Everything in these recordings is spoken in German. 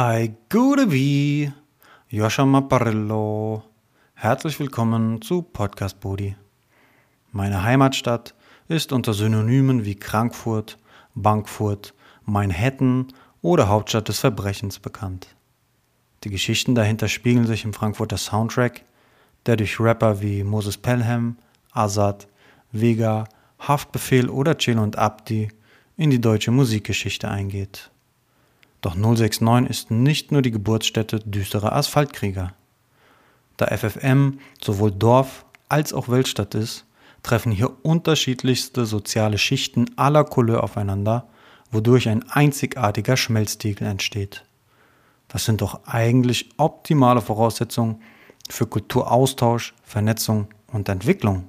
Ai gute wie, Joscha Mapparillo. Herzlich willkommen zu Podcast Bodi. Meine Heimatstadt ist unter Synonymen wie Frankfurt, Bankfurt, Manhattan oder Hauptstadt des Verbrechens bekannt. Die Geschichten dahinter spiegeln sich im Frankfurter Soundtrack, der durch Rapper wie Moses Pelham, Azad, Vega, Haftbefehl oder Chill und Abdi in die deutsche Musikgeschichte eingeht. Doch 069 ist nicht nur die Geburtsstätte düsterer Asphaltkrieger. Da FFM sowohl Dorf als auch Weltstadt ist, treffen hier unterschiedlichste soziale Schichten aller Couleur aufeinander, wodurch ein einzigartiger Schmelztiegel entsteht. Das sind doch eigentlich optimale Voraussetzungen für Kulturaustausch, Vernetzung und Entwicklung.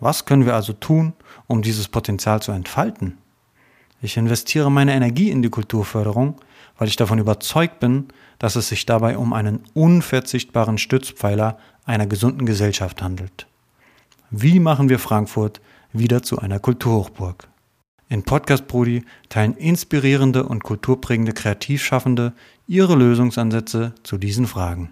Was können wir also tun, um dieses Potenzial zu entfalten? Ich investiere meine Energie in die Kulturförderung, weil ich davon überzeugt bin, dass es sich dabei um einen unverzichtbaren Stützpfeiler einer gesunden Gesellschaft handelt. Wie machen wir Frankfurt wieder zu einer Kulturhochburg? In Podcast Brudi teilen inspirierende und kulturprägende Kreativschaffende ihre Lösungsansätze zu diesen Fragen.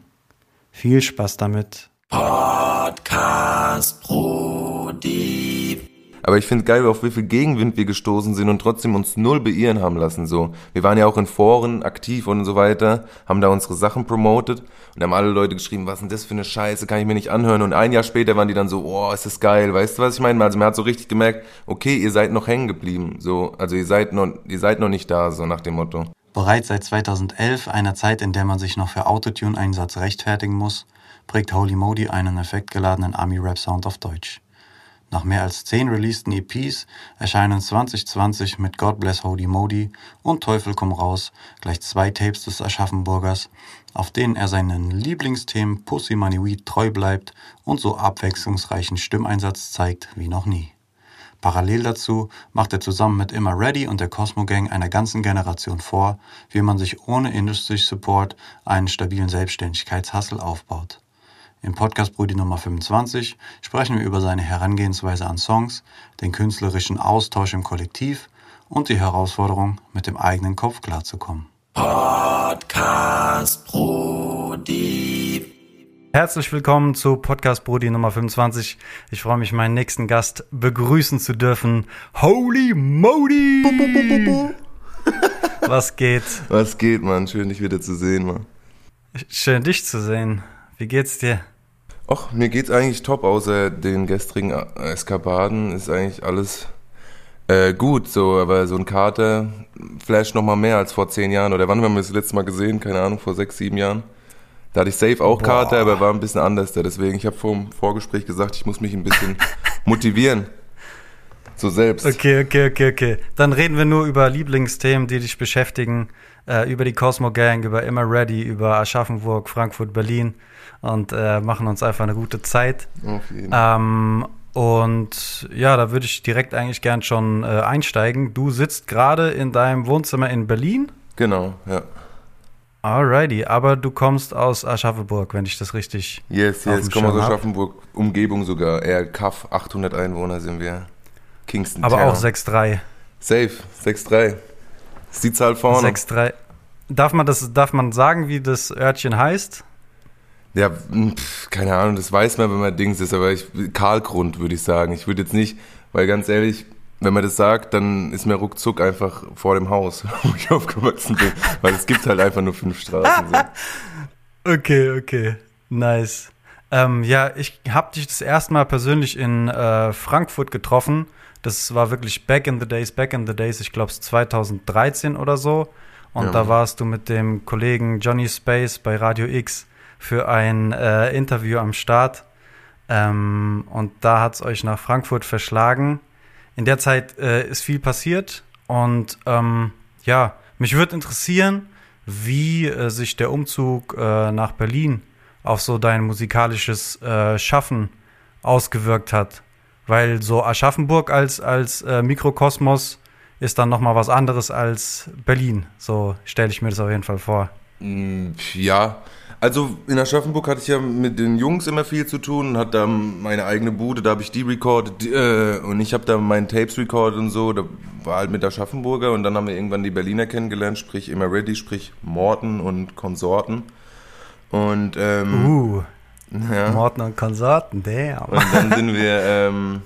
Viel Spaß damit. Podcast Brudi. Aber ich finde geil, auf wie viel Gegenwind wir gestoßen sind und trotzdem uns null beirren haben lassen. So, wir waren ja auch in Foren aktiv und so weiter, haben da unsere Sachen promotet und haben alle Leute geschrieben, was denn das für eine Scheiße, kann ich mir nicht anhören. Und ein Jahr später waren die dann so, oh, ist das geil, weißt du, was ich meine? Also man hat so richtig gemerkt, okay, ihr seid noch hängen geblieben. So, also ihr seid noch, ihr seid noch nicht da, so nach dem Motto. Bereits seit 2011, einer Zeit, in der man sich noch für Autotune-Einsatz rechtfertigen muss, prägt Holy Modi einen effektgeladenen Army-Rap-Sound auf Deutsch. Nach mehr als zehn releaseden EPs erscheinen 2020 mit God Bless Holy Modi und Teufel komm raus gleich zwei Tapes des Aschaffenburgers, auf denen er seinen Lieblingsthemen Pussy Money Weed treu bleibt und so abwechslungsreichen Stimmeinsatz zeigt wie noch nie. Parallel dazu macht er zusammen mit Immer Ready und der Cosmo Gang einer ganzen Generation vor, wie man sich ohne Industry Support einen stabilen Selbstständigkeitshassel aufbaut. Im Podcast Brudi Nummer 25 sprechen wir über seine Herangehensweise an Songs, den künstlerischen Austausch im Kollektiv und die Herausforderung, mit dem eigenen Kopf klarzukommen. Podcast Brudi. Herzlich willkommen zu Podcast Brudi Nummer 25. Ich freue mich, meinen nächsten Gast begrüßen zu dürfen. Holy Modi! Was geht? Was geht, Mann? Schön, dich wieder zu sehen, Mann. Schön, dich zu sehen. Wie geht's dir? Och, mir geht's eigentlich top, außer den gestrigen Eskapaden ist eigentlich alles äh, gut, so, aber so ein Kater flasht noch mal mehr als vor zehn Jahren. Oder wann haben wir das letzte Mal gesehen? Keine Ahnung, vor sechs, sieben Jahren. Da hatte ich safe auch Boah. Kater, aber war ein bisschen anders da. Deswegen, ich habe vor dem Vorgespräch gesagt, ich muss mich ein bisschen motivieren. So selbst. Okay, okay, okay, okay. Dann reden wir nur über Lieblingsthemen, die dich beschäftigen. Äh, über die Cosmo Gang, über Immer Ready, über Aschaffenburg, Frankfurt, Berlin und äh, machen uns einfach eine gute Zeit. Auf jeden Fall. Ähm, und ja, da würde ich direkt eigentlich gern schon äh, einsteigen. Du sitzt gerade in deinem Wohnzimmer in Berlin. Genau, ja. Alrighty, aber du kommst aus Aschaffenburg, wenn ich das richtig. Yes, yes, ich komme aus Aschaffenburg, Umgebung sogar, eher Kaff, 800 Einwohner sind wir. Kingston. Aber Town. auch 6-3. Safe, 6-3. Ist die Zahl vorne. 6-3. Darf man, das, darf man sagen, wie das Örtchen heißt? Ja, pf, keine Ahnung, das weiß man, wenn man Dings ist, aber ich, Karlgrund würde ich sagen. Ich würde jetzt nicht, weil ganz ehrlich, wenn man das sagt, dann ist mir ruckzuck einfach vor dem Haus, wo ich aufgewachsen bin, weil es gibt halt einfach nur fünf Straßen. So. okay, okay, nice. Ähm, ja, ich habe dich das erste Mal persönlich in äh, Frankfurt getroffen. Das war wirklich back in the days, back in the days, ich glaube es 2013 oder so. Und ja, da warst du mit dem Kollegen Johnny Space bei Radio X für ein äh, Interview am Start. Ähm, und da hat es euch nach Frankfurt verschlagen. In der Zeit äh, ist viel passiert. Und ähm, ja, mich würde interessieren, wie äh, sich der Umzug äh, nach Berlin auf so dein musikalisches äh, Schaffen ausgewirkt hat. Weil so Aschaffenburg als, als äh, Mikrokosmos ist dann nochmal was anderes als Berlin. So stelle ich mir das auf jeden Fall vor. Mm, ja, Also in Aschaffenburg hatte ich ja mit den Jungs immer viel zu tun, hatte da meine eigene Bude, da habe ich die recorded die, äh, und ich habe da meinen Tapes recorded und so, da war halt mit Aschaffenburger und dann haben wir irgendwann die Berliner kennengelernt, sprich Immer Ready, sprich Morten und Konsorten. Und ähm, Uh, ja. Morten und Konsorten, damn. Und dann sind wir, ähm,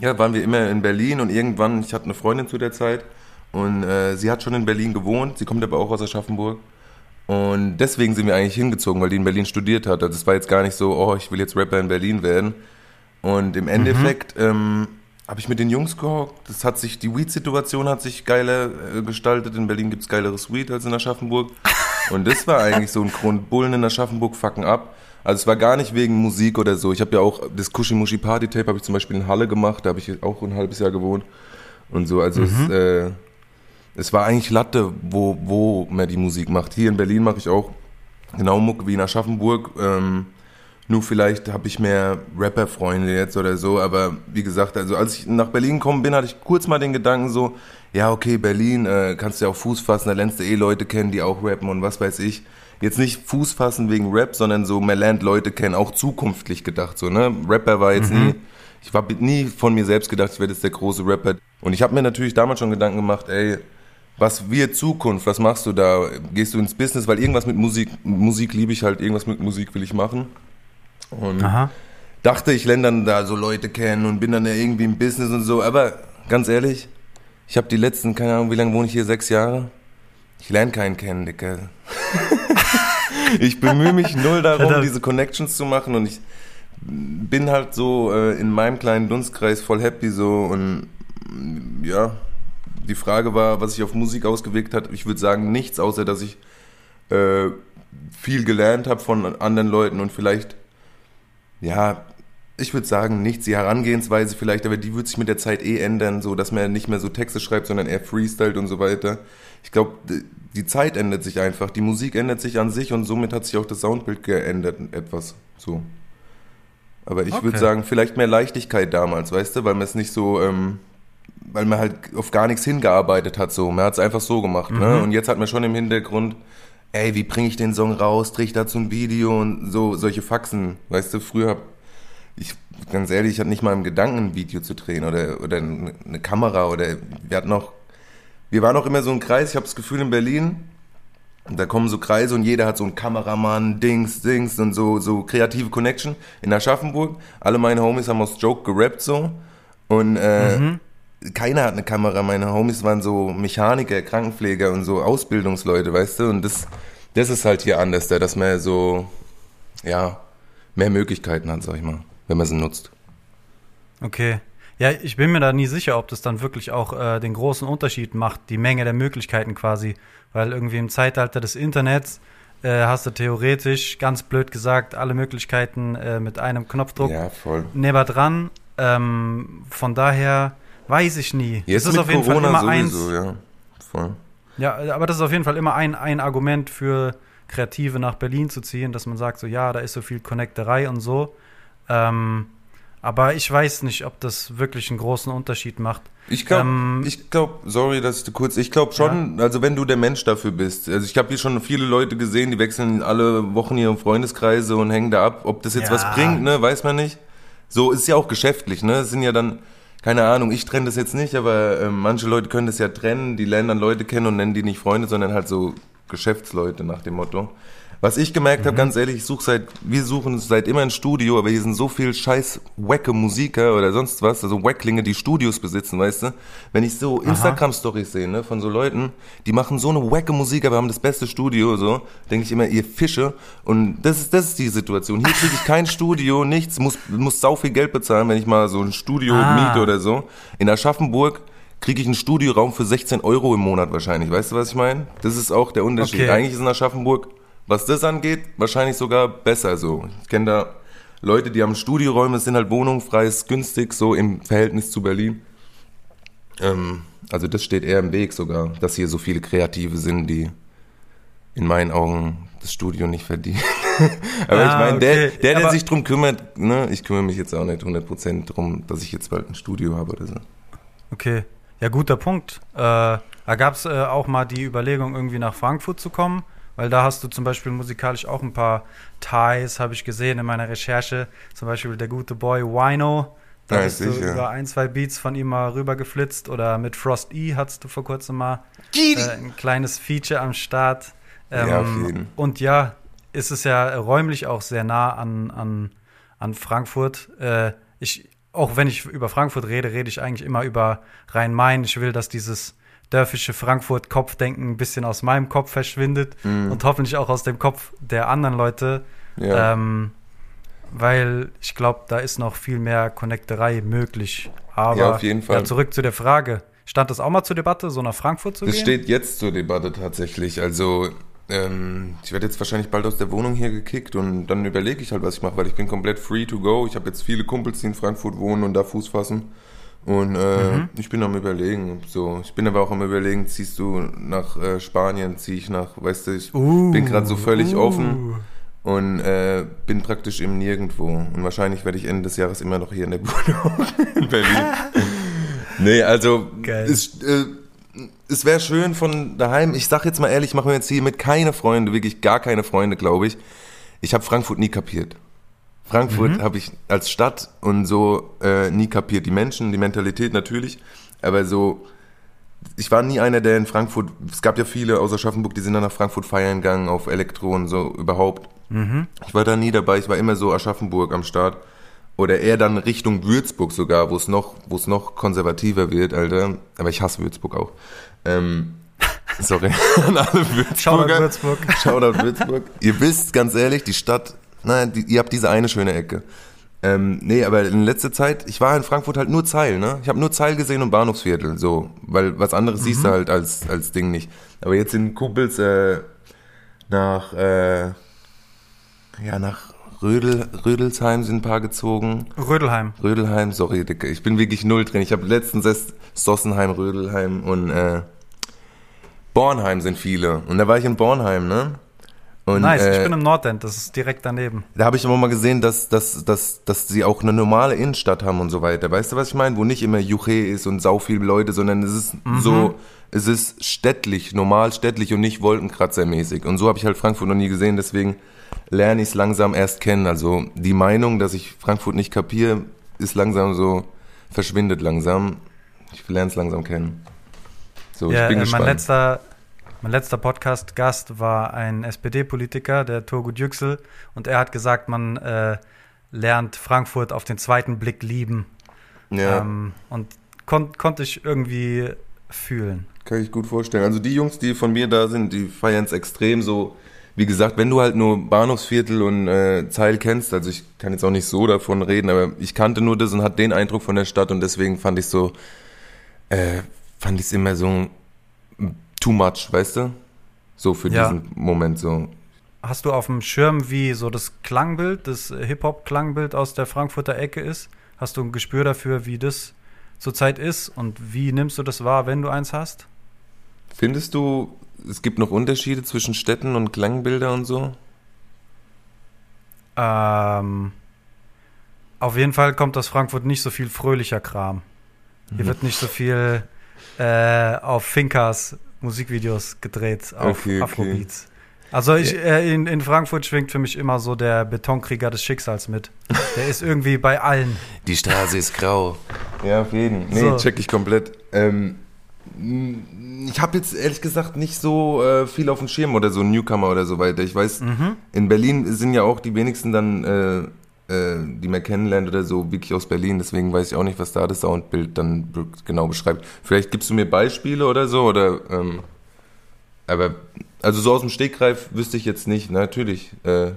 ja, waren wir immer in Berlin und irgendwann, ich hatte eine Freundin zu der Zeit und äh, sie hat schon in Berlin gewohnt, sie kommt aber auch aus Aschaffenburg. Und deswegen sind wir eigentlich hingezogen, weil die in Berlin studiert hat. Also es war jetzt gar nicht so, oh, ich will jetzt Rapper in Berlin werden. Und im Endeffekt ähm, habe ich mit den Jungs gehockt. Das hat sich, die Weed-Situation hat sich geiler äh, gestaltet. In Berlin gibt's geileres Weed als in Aschaffenburg. Und das war eigentlich so ein Grund. Bullen in Aschaffenburg fucken ab. Also es war gar nicht wegen Musik oder so. Ich habe ja auch das Kushimushi Party Tape habe ich zum Beispiel in Halle gemacht. Da habe ich auch ein halbes Jahr gewohnt und so. Also es, äh, es war eigentlich Latte, wo, wo man die Musik macht. Hier in Berlin mache ich auch genau Mucke wie in Aschaffenburg. Ähm, nur vielleicht habe ich mehr Rapper-Freunde jetzt oder so. Aber wie gesagt, also als ich nach Berlin gekommen bin, hatte ich kurz mal den Gedanken so, ja okay, Berlin, äh, kannst du ja auch Fuß fassen, da lernst du eh Leute kennen, die auch rappen und was weiß ich. Jetzt nicht Fuß fassen wegen Rap, sondern so, man lernt Leute kennen, auch zukünftig gedacht. So, ne? Rapper war jetzt nie, ich war nie von mir selbst gedacht, ich werde jetzt der große Rapper. Und ich habe mir natürlich damals schon Gedanken gemacht, ey, was wird Zukunft? Was machst du da? Gehst du ins Business? Weil irgendwas mit Musik, Musik liebe ich halt, irgendwas mit Musik will ich machen. Und Aha. dachte, ich lerne dann da so Leute kennen und bin dann ja irgendwie im Business und so. Aber ganz ehrlich, ich habe die letzten, keine Ahnung, wie lange wohne ich hier? Sechs Jahre? Ich lerne keinen kennen, Dicker. ich bemühe mich null darum, diese Connections zu machen und ich bin halt so äh, in meinem kleinen Dunstkreis voll happy so und ja, die Frage war, was sich auf Musik ausgewirkt hat. Ich würde sagen nichts, außer dass ich äh, viel gelernt habe von anderen Leuten und vielleicht, ja, ich würde sagen nichts, die Herangehensweise vielleicht, aber die wird sich mit der Zeit eh ändern, so dass man nicht mehr so Texte schreibt, sondern eher freestylt und so weiter. Ich glaube, die Zeit ändert sich einfach, die Musik ändert sich an sich und somit hat sich auch das Soundbild geändert etwas, so. Aber ich würde Okay. sagen, vielleicht mehr Leichtigkeit damals, weißt du, weil man es nicht so, ähm, weil man halt auf gar nichts hingearbeitet hat, so. Man hat es einfach so gemacht, ne? Und jetzt hat man schon im Hintergrund, ey, wie bringe ich den Song raus, drehe ich dazu ein Video und so, solche Faxen, weißt du, früher hab ich, ganz ehrlich, ich hatte nicht mal im Gedanken, ein Video zu drehen oder, oder eine Kamera oder wir hatten noch, wir waren auch immer so ein Kreis, ich habe das Gefühl in Berlin, da kommen so Kreise und jeder hat so einen Kameramann, Dings, Dings und so, so kreative Connection. In Aschaffenburg, alle meine Homies haben aus Joke gerappt so. Und äh, keiner hat eine Kamera. Meine Homies waren so Mechaniker, Krankenpfleger und so Ausbildungsleute, weißt du? Und das, das ist halt hier anders, da, dass man so, ja, mehr Möglichkeiten hat, sag ich mal, wenn man sie nutzt. Okay. Ja, ich bin mir da nie sicher, ob das dann wirklich auch äh, den großen Unterschied macht, die Menge der Möglichkeiten quasi. Weil irgendwie im Zeitalter des Internets äh, hast du theoretisch, ganz blöd gesagt, alle Möglichkeiten äh, mit einem Knopfdruck Ja, voll. nebendran. Ähm, von daher weiß ich nie. Jetzt es ist auf jeden Corona Fall immer sowieso, eins. ja. Voll. Ja, aber das ist auf jeden Fall immer ein, ein Argument für Kreative nach Berlin zu ziehen, dass man sagt, so ja, da ist so viel Connecterei und so. Ähm, aber ich weiß nicht, ob das wirklich einen großen Unterschied macht. Ich glaube, Ähm, ich glaube, sorry, dass ich kurz, ich glaube schon, also wenn du der Mensch dafür bist. Also ich habe hier schon viele Leute gesehen, die wechseln alle Wochen ihre Freundeskreise und hängen da ab. Ob das jetzt Ja. was bringt, ne, weiß man nicht. So ist ja auch geschäftlich, ne? Es sind ja dann, keine Ahnung, ich trenne das jetzt nicht, aber ähm, manche Leute können das ja trennen, die lernen dann Leute kennen und nennen die nicht Freunde, sondern halt so Geschäftsleute nach dem Motto. Was ich gemerkt habe, ganz ehrlich, ich suche seit, wir suchen seit immer ein Studio, aber hier sind so viel scheiß wacke Musiker oder sonst was, also Wacklinge, die Studios besitzen, weißt du? Wenn ich so Instagram-Stories sehe, ne, von so Leuten, die machen so eine wacke Musik, aber haben das beste Studio, so, denke ich immer, ihr Fische. Und das ist, das ist die Situation. Hier kriege ich kein Studio, nichts, muss, muss sau viel Geld bezahlen, wenn ich mal so ein Studio Ah. miete oder so. In Aschaffenburg kriege ich einen Studioraum für 16 Euro im Monat wahrscheinlich. Weißt du, was ich meine? Das ist auch der Unterschied. Okay. Eigentlich ist in Aschaffenburg, was das angeht, wahrscheinlich sogar besser so. Ich kenne da Leute, die haben Studioräume, es sind halt Wohnungen, frei, ist günstig, so im Verhältnis zu Berlin. Ähm, also das steht eher im Weg sogar, dass hier so viele Kreative sind, die in meinen Augen das Studio nicht verdienen. Aber Ah, ich meine, der, okay. der, der Aber- sich drum kümmert, ne, ich kümmere mich jetzt auch nicht 100% drum, dass ich jetzt bald ein Studio habe oder so. Okay. Ja, guter Punkt. Äh, da gab es äh, auch mal die Überlegung, irgendwie nach Frankfurt zu kommen, weil da hast du zum Beispiel musikalisch auch ein paar Ties, habe ich gesehen in meiner Recherche. Zum Beispiel der gute Boy Wino. Da Ja, bist du sicher. über ein, zwei Beats von ihm mal rübergeflitzt. Oder mit Frost E hattest du vor kurzem mal äh, ein kleines Feature am Start. Ähm, Ja, auf jeden. Und ja, ist es ja räumlich auch sehr nah an, an, an Frankfurt. Äh, ich, auch wenn ich über Frankfurt rede, rede ich eigentlich immer über Rhein-Main. Ich will, dass dieses dörfische Frankfurt-Kopfdenken ein bisschen aus meinem Kopf verschwindet und hoffentlich auch aus dem Kopf der anderen Leute. Ja. Ähm, weil ich glaube, da ist noch viel mehr Connecterei möglich. Aber Ja, auf jeden Fall. Ja, zurück zu der Frage. Stand das auch mal zur Debatte, so nach Frankfurt zu Das gehen? steht jetzt zur Debatte tatsächlich. Also, ähm, ich werde jetzt wahrscheinlich bald aus der Wohnung hier gekickt und dann überlege ich halt, was ich mache, weil ich bin komplett free to go. Ich habe jetzt viele Kumpels, die in Frankfurt wohnen und da Fuß fassen. Und äh, Mhm. ich bin am überlegen. So, ich bin aber auch am überlegen, ziehst du nach äh, Spanien, ziehe ich nach, weißt du, ich Uh, bin gerade so völlig uh. offen und äh, bin praktisch im Nirgendwo. Und wahrscheinlich werde ich Ende des Jahres immer noch hier in der Wohnung in Berlin. nee, also Geil. es, äh, es wäre schön von daheim. Ich sag jetzt mal ehrlich, ich mache mir jetzt hier mit keine Freunde, wirklich gar keine Freunde, glaube ich. Ich habe Frankfurt nie kapiert. Frankfurt habe ich als Stadt und so äh, nie kapiert. Die Menschen, die Mentalität natürlich, aber so ich war nie einer, der in Frankfurt, es gab ja viele aus Aschaffenburg, die sind dann nach Frankfurt feiern gegangen, auf Elektro und so überhaupt. Ich war da nie dabei, ich war immer so Aschaffenburg am Start. Oder eher dann Richtung Würzburg sogar, wo es noch, wo es noch konservativer wird, Alter. Aber ich hasse Würzburg auch. Ähm, sorry an alle Würzburger. Shoutout Würzburg. Shoutout Würzburg. ihr wisst, ganz ehrlich, die Stadt, nein, die, ihr habt diese eine schöne Ecke. Ähm, nee, aber in letzter Zeit, ich war in Frankfurt halt nur Zeil, ne? Ich habe nur Zeil gesehen und Bahnhofsviertel, so, weil was anderes siehst du halt als, als Ding nicht. Aber jetzt sind Kumpels äh, nach, äh, ja, nach Rödel, Rödelsheim sind ein paar gezogen. Rödelheim. Rödelheim, sorry, Dicke, ich bin wirklich null drin. Ich habe letztens erst Sossenheim, Rödelheim und äh, Bornheim sind viele. Und da war ich in Bornheim, ne? Und, Nice, äh, ich bin im Nordend, das ist direkt daneben. da habe ich aber mal gesehen, dass, dass, dass, dass sie auch eine normale Innenstadt haben und so weiter. Weißt du, was ich meine? Wo nicht immer Juche ist und sau viele Leute, sondern es ist so, es ist städtlich, normal städtlich und nicht wolkenkratzermäßig. Und so habe ich halt Frankfurt noch nie gesehen, deswegen lerne ich es langsam erst kennen. Also die Meinung, dass ich Frankfurt nicht kapiere, ist langsam so, verschwindet langsam. Ich lerne es langsam kennen. So, Ja, ich bin äh, gespannt. mein letzter, mein letzter Podcast-Gast war ein SPD-Politiker, der Turgut Yüksel, und er hat gesagt, man äh, lernt Frankfurt auf den zweiten Blick lieben. ja. Ähm, und kon konnte ich irgendwie fühlen. Kann ich gut vorstellen. Also die Jungs, die von mir da sind, die feiern es extrem so. Wie gesagt, wenn du halt nur Bahnhofsviertel und äh, Zeil kennst, also ich kann jetzt auch nicht so davon reden, aber ich kannte nur das und hatte den Eindruck von der Stadt und deswegen fand ich so, äh, fand ich es immer so too much, weißt du? So für Ja. diesen Moment so. Hast du auf dem Schirm, wie so das Klangbild, das Hip-Hop-Klangbild aus der Frankfurter Ecke ist? Hast du ein Gespür dafür, wie das zurzeit ist und wie nimmst du das wahr, wenn du eins hast? Findest du, es gibt noch Unterschiede zwischen Städten und Klangbilder und so? Ähm, auf jeden Fall kommt aus Frankfurt nicht so viel fröhlicher Kram. Hier wird nicht so viel äh, auf Finkas Musikvideos gedreht, auf Okay, okay. Afrobeats. Also ich, äh, in, in Frankfurt schwingt für mich immer so der Betonkrieger des Schicksals mit. Der ist irgendwie bei allen. Die Straße ist grau. Ja, auf jeden. Nee, So. check ich komplett. Ähm, ich habe jetzt ehrlich gesagt nicht so äh, viel auf dem Schirm oder so Newcomer oder so weiter. Ich weiß, in Berlin sind ja auch die wenigsten dann, äh, äh, die man kennenlernt oder so, wirklich aus Berlin. Deswegen weiß ich auch nicht, was da das Soundbild dann genau beschreibt. Vielleicht gibst du mir Beispiele oder so oder. Ähm, aber also so aus dem Stegreif wüsste ich jetzt nicht. Natürlich äh,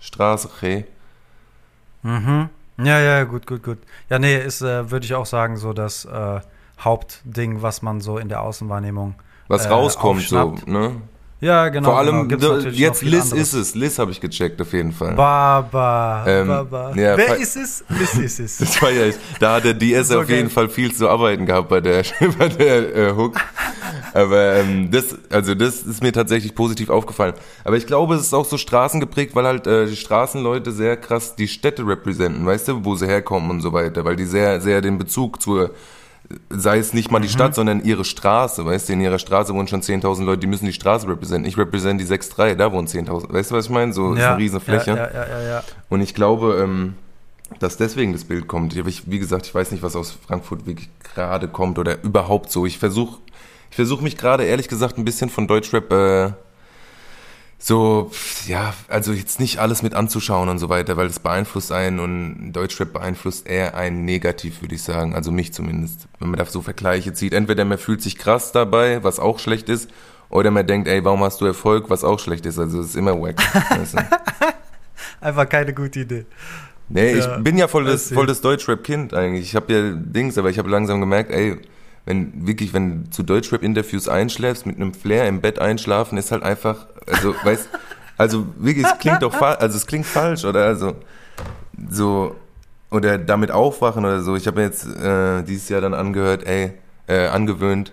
Straße, hey. Mhm. Ja, ja, gut, gut, gut. Ja, nee, ist, äh, würde ich auch sagen, so das äh, Hauptding, was man so in der Außenwahrnehmung Was äh, rauskommt so, ne? Ja, genau. Vor allem, genau. Da- natürlich jetzt Liz anderes. ist es. Liz habe ich gecheckt, auf jeden Fall. Baba, Ähm, Baba. ja, Wer ist es? Liz ist es. Das war ja, da hat der DS So auf jeden. Fall viel zu arbeiten gehabt bei der, bei der äh, Hook. Aber ähm, das, also das ist mir tatsächlich positiv aufgefallen. Aber ich glaube, es ist auch so straßengeprägt, weil halt äh, die Straßenleute sehr krass die Städte repräsentieren, weißt du, wo sie herkommen und so weiter, weil die sehr, sehr den Bezug zur sei es nicht mal Mhm. die Stadt, sondern ihre Straße, weißt du, in ihrer Straße wohnen schon 10.000 Leute, die müssen die Straße repräsentieren. Ich repräsentiere die 6.3, da wohnen 10.000. Weißt du, was ich meine? So ist eine riesen Fläche. Ja, ja, ja, ja, ja. Und ich glaube, ähm, dass deswegen das Bild kommt. Ich, wie gesagt, ich weiß nicht, was aus Frankfurt wirklich gerade kommt oder überhaupt so. Ich versuche ich versuch mich gerade, ehrlich gesagt, ein bisschen von Deutschrap äh, so, ja, also jetzt nicht alles mit anzuschauen und so weiter, weil das beeinflusst einen und Deutschrap beeinflusst eher einen negativ, würde ich sagen. Also mich zumindest. Wenn man da so Vergleiche zieht. Entweder man fühlt sich krass dabei, was auch schlecht ist, oder man denkt, ey, warum hast du Erfolg, was auch schlecht ist. Also es ist immer wack. weißt du? Einfach keine gute Idee. Nee, Ja, ich bin ja voll das, voll das Deutschrap-Kind eigentlich. Ich habe ja Dings, aber ich habe langsam gemerkt, ey, wenn wirklich, wenn du zu Deutschrap-Interviews einschläfst, mit einem Flair im Bett einschlafen, ist halt einfach, also, weißt, also wirklich, es klingt doch falsch, also es klingt falsch, oder also, so, oder damit aufwachen oder so. Ich habe mir jetzt äh, dieses Jahr dann angehört, ey, äh, angewöhnt,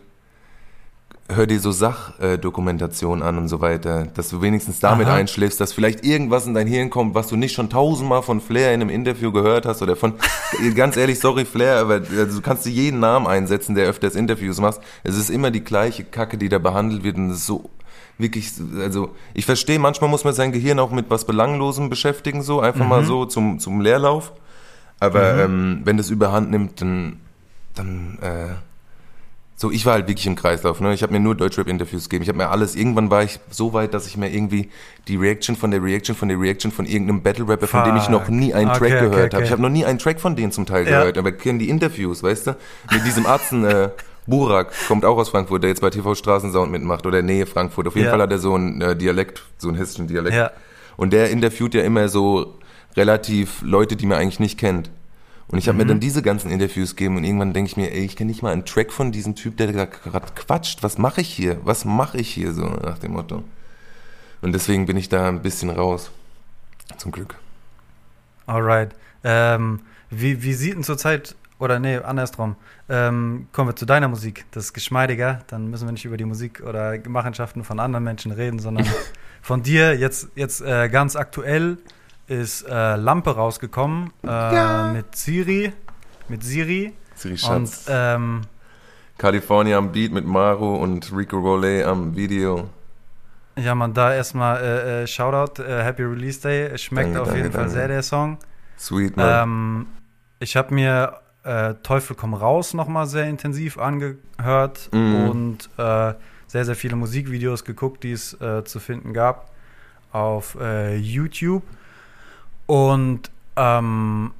hör dir so Sachdokumentation an und so weiter, dass du wenigstens damit Aha. einschläfst, dass vielleicht irgendwas in dein Hirn kommt, was du nicht schon tausendmal von Flair in einem Interview gehört hast oder von, ganz ehrlich, sorry Flair, aber also, du kannst dir jeden Namen einsetzen, der öfters Interviews machst. Es ist immer die gleiche Kacke, die da behandelt wird und es ist so wirklich, also ich verstehe, manchmal muss man sein Gehirn auch mit was Belanglosem beschäftigen, so einfach mal so zum, zum Leerlauf. Aber ähm, wenn das überhand nimmt, dann, dann äh, so, ich war halt wirklich im Kreislauf, ne? Ich habe mir nur Deutschrap-Interviews gegeben. Ich habe mir alles, irgendwann war ich so weit, dass ich mir irgendwie die Reaction von der Reaction von der Reaction von irgendeinem Battle-Rapper, von dem ich noch nie einen Okay, Track okay, gehört okay. habe. Ich habe noch nie einen Track von denen zum Teil Ja. gehört, aber kenne die Interviews, weißt du? Mit diesem Arzen, äh, Burak, kommt auch aus Frankfurt, der jetzt bei TV Straßensound mitmacht oder Nähe Frankfurt. Auf jeden Ja. Fall hat er so einen äh, Dialekt, so einen hessischen Dialekt. Ja. Und der interviewt ja immer so relativ Leute, die man eigentlich nicht kennt. Und ich habe Mhm. mir dann diese ganzen Interviews gegeben und irgendwann denke ich mir, ey, ich kenne nicht mal einen Track von diesem Typ, der da gerade quatscht. Was mache ich hier? Was mache ich hier so nach dem Motto? Und deswegen bin ich da ein bisschen raus. Zum Glück. Alright. Ähm, wie, wie sieht denn zurzeit, oder nee, andersrum, ähm, kommen wir zu deiner Musik. Das ist geschmeidiger. Dann müssen wir nicht über die Musik oder Machenschaften von anderen Menschen reden, sondern von dir. Jetzt, jetzt äh, ganz aktuell ist äh, Lampe rausgekommen äh, mit Siri. Mit Siri. Siri Und Schatz. ähm, California am Beat mit Maru und Rico Rollet am Video. ja, man, da erstmal äh, äh, Shoutout, äh, Happy Release Day. Schmeckt Danke, auf danke, jeden Fall danke. sehr, der Song. Sweet, man. Ähm, ich habe mir äh, Teufel komm raus nochmal sehr intensiv angehört Mhm. und äh, sehr, sehr viele Musikvideos geguckt, die es äh, zu finden gab auf äh, YouTube. Und ähm,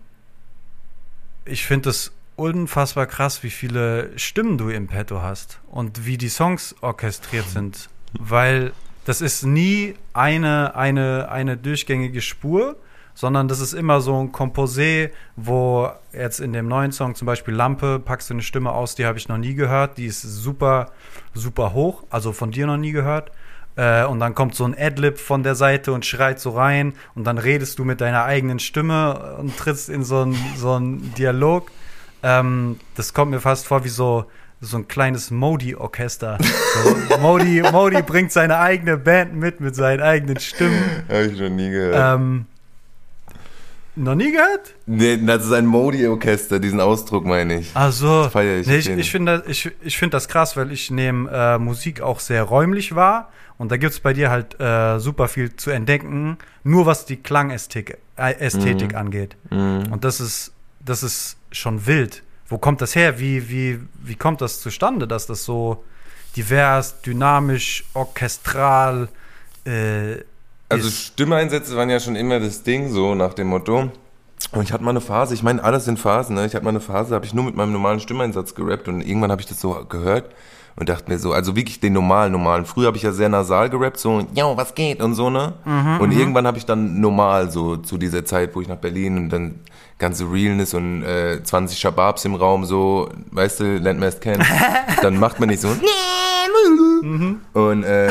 ich finde es unfassbar krass, wie viele Stimmen du im Petto hast und wie die Songs orchestriert sind. Weil das ist nie eine, eine, eine durchgängige Spur, sondern das ist immer so ein Komposé, wo jetzt in dem neuen Song zum Beispiel Lampe packst du eine Stimme aus, die habe ich noch nie gehört, die ist super, super hoch, also von dir noch nie gehört. Äh, und dann kommt so ein Adlib von der Seite und schreit so rein und dann redest du mit deiner eigenen Stimme und trittst in so einen so einen Dialog. Ähm, das kommt mir fast vor wie so, so ein kleines Modi-Orchester. So, Modi, Modi bringt seine eigene Band mit, mit seinen eigenen Stimmen. Habe ich noch nie gehört. Ähm, noch nie gehört? nee, das ist ein Modi-Orchester, diesen Ausdruck meine ich. Ach so. Das feier ich, nee, ich, ich finde ich, ich find das krass, weil ich nehme äh, Musik auch sehr räumlich wahr. Und da gibt es bei dir halt äh, super viel zu entdecken, nur was die Klangästhetik äh, Ästhetik angeht. Mhm. Und das ist, das ist schon wild. Wo kommt das her? Wie, wie, wie kommt das zustande, dass das so divers, dynamisch, orchestral äh, Also? Stimmeinsätze waren ja schon immer das Ding, so nach dem Motto. Und ich hatte mal eine Phase, ich meine, alles sind Phasen, ne? Ich hatte mal eine Phase, da habe ich nur mit meinem normalen Stimmeinsatz gerappt und irgendwann habe ich das so gehört und dachte mir so, also wirklich den normalen, normalen. Früher habe ich ja sehr nasal gerappt, so, yo, was geht und so, ne? und irgendwann habe ich dann normal so zu dieser Zeit, wo ich nach Berlin und dann ganze Realness und äh, 20 Shababs im Raum, so, weißt du, lernt man erst kennen. dann macht man nicht so, und äh,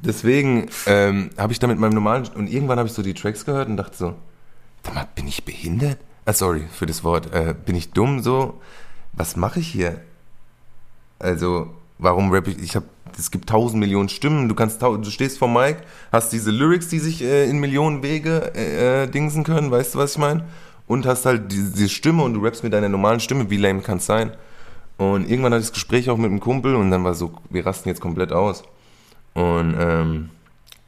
deswegen ähm, habe ich da mit meinem normalen und irgendwann habe ich so die Tracks gehört und dachte so, mal, bin ich behindert? Ah, sorry für das Wort. Äh, bin ich dumm so? Was mache ich hier? Also, warum rap ich? Ich habe, es gibt tausend Millionen Stimmen. Du kannst, du stehst vor Mike, hast diese Lyrics, die sich äh, in Millionen Wege äh, äh, dingsen können. Weißt du, was ich meine? Und hast halt diese, diese Stimme und du rappst mit deiner normalen Stimme. Wie lame kann's sein? Und irgendwann hatte ich das Gespräch auch mit einem Kumpel und dann war so, wir rasten jetzt komplett aus. Und ähm,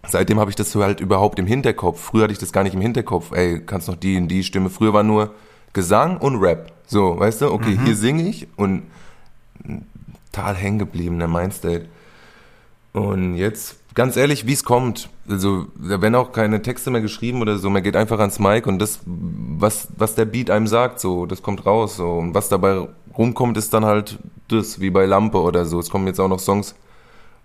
seitdem habe ich das so halt überhaupt im Hinterkopf. Früher hatte ich das gar nicht im Hinterkopf. Ey, kannst noch die und die Stimme. Früher war nur Gesang und Rap. So, weißt du, okay, hier singe ich und total hängen geblieben, der Mindstate. Und jetzt, ganz ehrlich, wie es kommt. Also, da werden auch keine Texte mehr geschrieben oder so. Man geht einfach ans Mic und das, was, was der Beat einem sagt, so, das kommt raus. So. Und was dabei rumkommt, ist dann halt das, wie bei Lampe oder so. Es kommen jetzt auch noch Songs,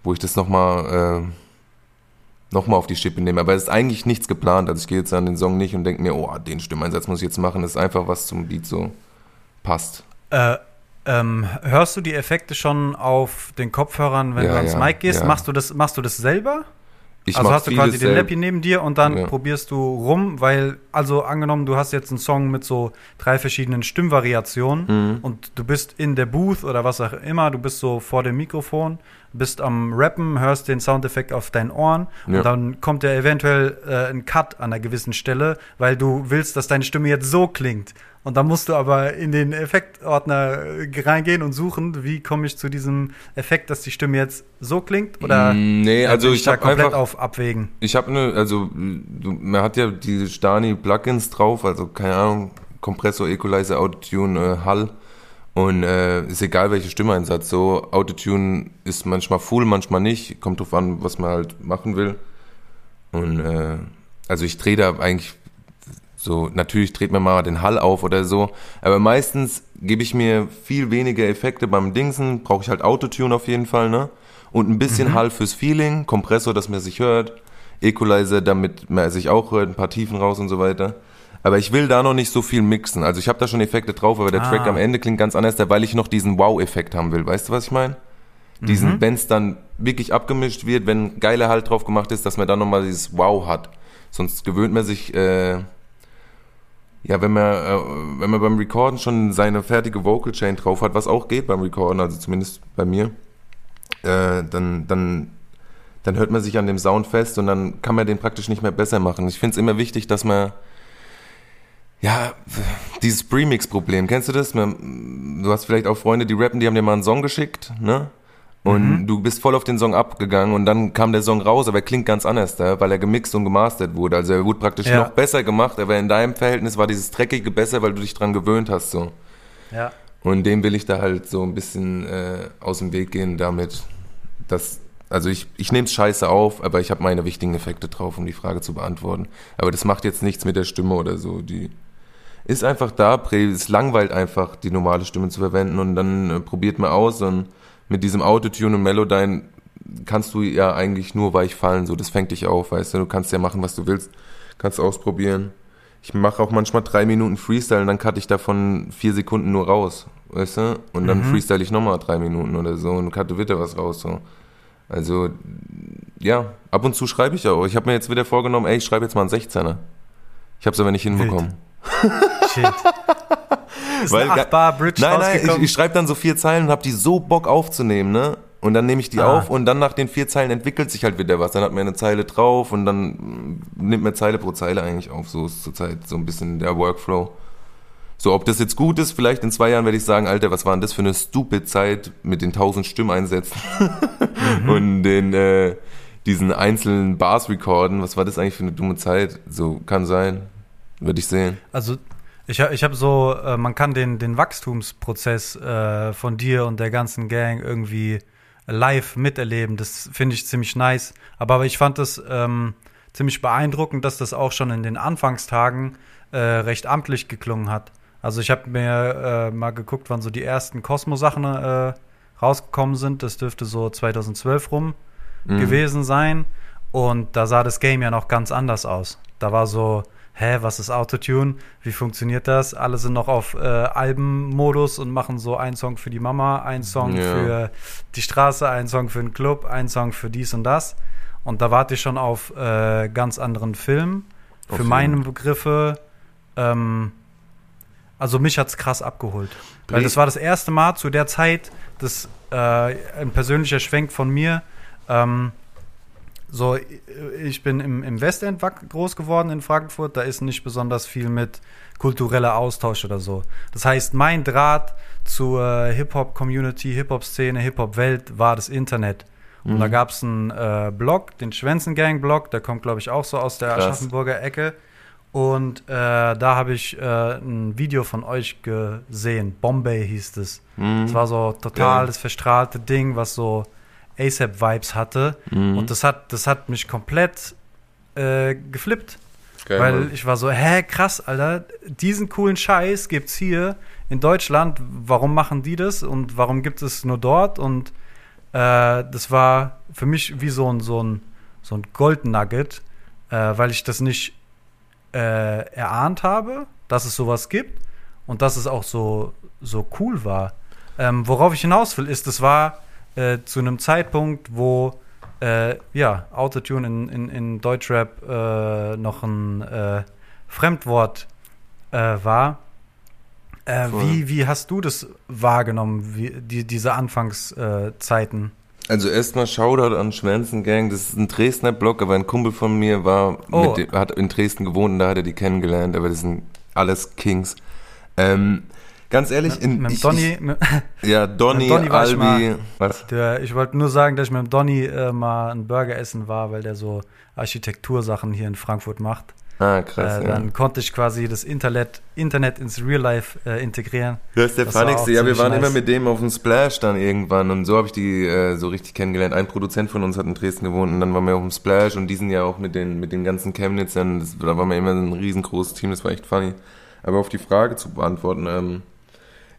wo ich das nochmal, äh, nochmal auf die Schippe nehme. Aber es ist eigentlich nichts geplant. Also ich gehe jetzt an den Song nicht und denke mir, oh, den Stimmeinsatz muss ich jetzt machen. Das ist einfach was zum Beat so passt. Äh, ähm, hörst du die Effekte schon auf den Kopfhörern, wenn Ja, du ans ja, Mic gehst? ja. Machst du das, machst du das selber? Ich also hast du quasi den Lappy neben dir und dann probierst du rum, weil, also angenommen, du hast jetzt einen Song mit so drei verschiedenen Stimmvariationen Mhm. und du bist in der Booth oder was auch immer, du bist so vor dem Mikrofon, bist am Rappen, hörst den Soundeffekt auf deinen Ohren und dann kommt ja eventuell äh, ein Cut an einer gewissen Stelle, weil du willst, dass deine Stimme jetzt so klingt. Und dann musst du aber in den Effektordner äh, reingehen und suchen, wie komme ich zu diesem Effekt, dass die Stimme jetzt so klingt? Oder Mm, nee, also bin ich da komplett einfach, auf Abwägen. ich habe eine, also man hat ja diese Stani-Plugins drauf, also keine Ahnung, Kompressor, Equalizer, Autotune, äh, Hall und äh, ist egal welche Stimmeinsatz. So Autotune ist manchmal full, manchmal nicht, kommt drauf an, was man halt machen will. Und äh, also ich drehe da eigentlich so, natürlich dreht man mal den Hall auf oder so, aber meistens gebe ich mir viel weniger Effekte beim Dingsen, brauche ich halt Autotune auf jeden Fall, ne? Und ein bisschen Hall fürs Feeling, Kompressor, dass man sich hört, Equalizer, damit man sich auch hört, ein paar Tiefen raus und so weiter. Aber ich will da noch nicht so viel mixen. Also ich habe da schon Effekte drauf, aber der Ah. Track am Ende klingt ganz anders, weil ich noch diesen Wow-Effekt haben will. Weißt du, was ich meine? Diesen, wenn es dann wirklich abgemischt wird, wenn geiler Halt drauf gemacht ist, dass man dann nochmal dieses Wow hat. Sonst gewöhnt man sich, äh, ja, wenn man, äh, wenn man beim Recorden schon seine fertige Vocal Chain drauf hat, was auch geht beim Recorden, also zumindest bei mir, äh, dann, dann, dann hört man sich an dem Sound fest und dann kann man den praktisch nicht mehr besser machen. Ich finde es immer wichtig, dass man, ja, dieses Premix-Problem, kennst du das? Man, du hast vielleicht auch Freunde, die rappen, die haben dir mal einen Song geschickt, ne? Und du bist voll auf den Song abgegangen und dann kam der Song raus, aber er klingt ganz anders da, weil er gemixt und gemastert wurde. Also er wurde praktisch Ja. noch besser gemacht, aber in deinem Verhältnis war dieses Dreckige besser, weil du dich dran gewöhnt hast, so. Ja. Und dem will ich da halt so ein bisschen äh, aus dem Weg gehen damit, dass, also ich, ich nehme es scheiße auf, aber ich habe meine wichtigen Effekte drauf, um die Frage zu beantworten. Aber das macht jetzt nichts mit der Stimme oder so. Die ist einfach da, es langweilt einfach, die normale Stimme zu verwenden und dann äh, probiert man aus und mit diesem Autotune und Melodyne kannst du ja eigentlich nur weich fallen, so das fängt dich auf, weißt du, du kannst ja machen, was du willst, kannst ausprobieren. Ich mache auch manchmal drei Minuten Freestyle und dann cutte ich davon vier Sekunden nur raus, weißt du? Und dann freestyle ich nochmal drei Minuten oder so und cutte wieder was raus, so. Also, ja, ab und zu schreibe ich auch. Ich habe mir jetzt wieder vorgenommen, ey, ich schreibe jetzt mal einen 16er. Ich habe es aber nicht hinbekommen. Shit. Ist Weil eine ga- 8 Bar Bridge Nein, nein, ich, ich schreibe dann so vier Zeilen und habe die so Bock aufzunehmen, ne? Und dann nehme ich die Ah. auf und dann nach den vier Zeilen entwickelt sich halt wieder was. Dann hat man eine Zeile drauf und dann mm, nimmt man Zeile pro Zeile eigentlich auf. So ist zurzeit so ein bisschen der Workflow. So, ob das jetzt gut ist, vielleicht in zwei Jahren werde ich sagen, Alter, was war denn das für eine stupid Zeit mit den tausend Stimmeinsätzen und den äh, diesen einzelnen Bars recorden. Was war das eigentlich für eine dumme Zeit? So, kann sein. Würde ich sehen. Also ich, ich habe so, äh, man kann den, den Wachstumsprozess äh, von dir und der ganzen Gang irgendwie live miterleben. Das finde ich ziemlich nice. Aber, aber ich fand das ähm, ziemlich beeindruckend, dass das auch schon in den Anfangstagen äh, recht amtlich geklungen hat. Also ich habe mir äh, mal geguckt, wann so die ersten Cosmo-Sachen äh, rausgekommen sind. Das dürfte so 2012 rum Mhm. gewesen sein. Und da sah das Game ja noch ganz anders aus. Da war so, hä, was ist Autotune? Wie funktioniert das? Alle sind noch auf äh, Albenmodus und machen so einen Song für die Mama, einen Song Ja. für die Straße, einen Song für den Club, einen Song für dies und das. Und da warte ich schon auf äh, ganz anderen Film. Auf Für jeden. meine Begriffe, ähm, also mich hat's krass abgeholt. Weil das war das erste Mal zu der Zeit, das äh, ein persönlicher Schwenk von mir, ähm, so, ich bin im, im Westend groß geworden in Frankfurt, da ist nicht besonders viel mit kultureller Austausch oder so. Das heißt, mein Draht zur Hip-Hop-Community, Hip-Hop-Szene, Hip-Hop-Welt war das Internet. Und da gab es einen äh, Blog, den Schwänzengang-Blog, der kommt, glaube ich, auch so aus der Krass. Aschaffenburger Ecke. Und äh, da habe ich äh, ein Video von euch gesehen. Bombay hieß es. Mhm. Es war so total Geil. das verstrahlte Ding, was so ASAP-Vibes hatte. Mhm. Und das hat, das hat mich komplett äh, geflippt. Geil, weil Mann. ich war so, hä, krass, Alter, diesen coolen Scheiß gibt's hier in Deutschland. Warum machen die das und warum gibt es nur dort? Und äh, das war für mich wie so ein, so ein, so ein Gold-Nugget, äh, weil ich das nicht äh, erahnt habe, dass es sowas gibt und dass es auch so, so cool war. Ähm, worauf ich hinaus will, ist, es war äh, zu einem Zeitpunkt, wo äh, ja, Autotune in, in, in Deutschrap äh, noch ein äh, Fremdwort äh, war. Äh, wie, wie hast du das wahrgenommen, wie, die, diese Anfangszeiten? Also erstmal Shoutout an Schwänzengang. Das ist ein Dresdner Blog, aber ein Kumpel von mir war Oh. mit dem, hat in Dresden gewohnt und da hat er die kennengelernt, aber das sind alles Kings. Ähm, ganz ehrlich, in, mit ich, Donny, mit, ich, ja, Donny, mit Donny Albi, was? der, ich wollte nur sagen, dass ich mit dem Donny äh, mal einen Burger essen war, weil der so Architektursachen hier in Frankfurt macht. Ah, krass, äh, ja. dann konnte ich quasi das Internet, Internet ins Real Life äh, integrieren. Das ist der auch Ja, wir waren nice. immer mit dem auf dem Splash dann irgendwann und so habe ich die äh, so richtig kennengelernt. Ein Produzent von uns hat in Dresden gewohnt und dann waren wir auf dem Splash und die sind ja auch mit den, mit den ganzen Chemnitzern, das, da waren wir immer ein riesengroßes Team, das war echt funny. Aber auf die Frage zu beantworten, ähm,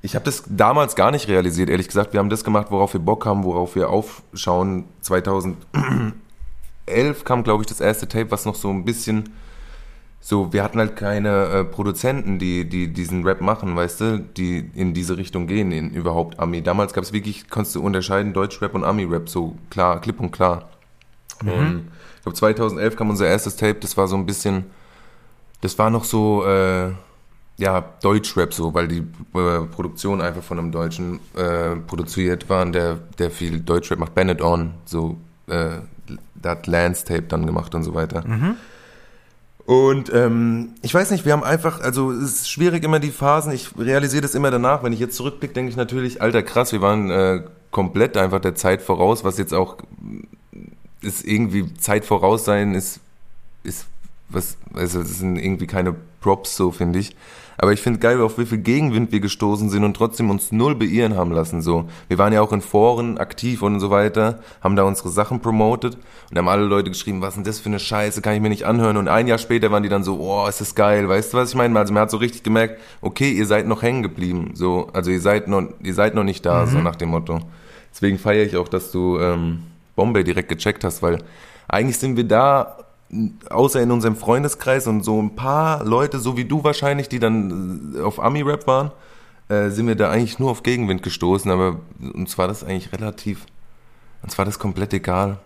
ich habe das damals gar nicht realisiert, ehrlich gesagt. Wir haben das gemacht, worauf wir Bock haben, worauf wir aufschauen. 2011 kam, glaube ich, das erste Tape, was noch so ein bisschen so, wir hatten halt keine äh, Produzenten, die, die diesen Rap machen, weißt du, die in diese Richtung gehen, in überhaupt Ami. Damals gab es wirklich, konntest du unterscheiden, Deutschrap und Ami-Rap, so klar, klipp und klar. Und ich glaube, 2011 kam unser erstes Tape, das war so ein bisschen, das war noch so, äh, ja, Deutschrap so, weil die äh, Produktion einfach von einem Deutschen äh, produziert waren, der, der viel Deutschrap macht, Bennett On, so, äh, da hat Lance Tape dann gemacht und so weiter. Und ähm, ich weiß nicht, wir haben einfach, also es ist schwierig immer die Phasen, ich realisiere das immer danach, wenn ich jetzt zurückblicke, denke ich natürlich, alter krass, wir waren äh, komplett einfach der Zeit voraus, was jetzt auch ist irgendwie Zeit voraus sein, ist, ist was, also das sind irgendwie keine Props so, finde ich. Aber ich finde geil, auf wie viel Gegenwind wir gestoßen sind und trotzdem uns null beirren haben lassen. So, wir waren ja auch in Foren aktiv und so weiter, haben da unsere Sachen promotet und haben alle Leute geschrieben, was ist denn das für eine Scheiße, kann ich mir nicht anhören. Und ein Jahr später waren die dann so, oh, ist das geil, weißt du, was ich meine? Also man hat so richtig gemerkt, okay, ihr seid noch hängen geblieben. So, also ihr seid noch, ihr seid noch nicht da, so nach dem Motto. Deswegen feiere ich auch, dass du ähm, Bombay direkt gecheckt hast, weil eigentlich sind wir da außer in unserem Freundeskreis und so ein paar Leute, so wie du wahrscheinlich, die dann äh, auf Ami-Rap waren, äh, sind wir da eigentlich nur auf Gegenwind gestoßen, aber uns war das eigentlich relativ, uns war das komplett egal.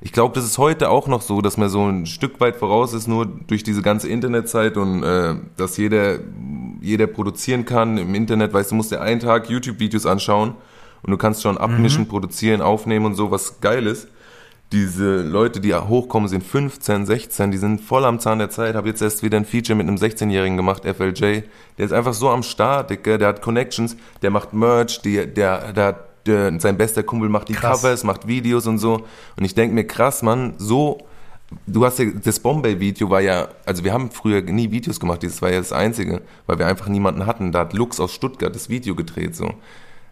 Ich glaube, das ist heute auch noch so, dass man so ein Stück weit voraus ist, nur durch diese ganze Internetzeit und äh, dass jeder, jeder produzieren kann. Im Internet, weißt du, musst dir einen Tag YouTube-Videos anschauen und du kannst schon abmischen, produzieren, aufnehmen und so, was geil ist diese Leute, die hochkommen, sind 15, 16, die sind voll am Zahn der Zeit. Habe jetzt erst wieder ein Feature mit einem 16-Jährigen gemacht, FLJ. Der ist einfach so am Start, Digga. Der hat Connections, der macht Merch, die, der, der, der, sein bester Kumpel macht die Krass. Covers, macht Videos und so. Und ich denke mir, krass, Mann, so. Du hast ja, das Bombay-Video war ja, also wir haben früher nie Videos gemacht, das war ja das Einzige, weil wir einfach niemanden hatten. Da hat Lux aus Stuttgart das Video gedreht, so.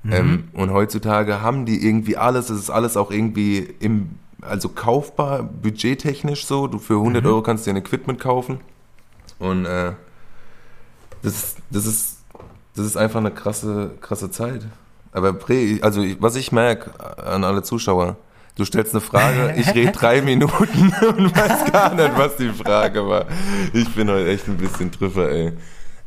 Ähm, und heutzutage haben die irgendwie alles, es ist alles auch irgendwie im, also kaufbar, budgettechnisch so. Du für 100 Euro kannst dir ein Equipment kaufen. Und äh, das, ist, das, ist, das ist einfach eine krasse, krasse Zeit. Aber Bre, also was ich merke an alle Zuschauer, du stellst eine Frage, ich rede drei Minuten und weiß gar nicht, was die Frage war. Ich bin heute echt ein bisschen Trüffer, ey.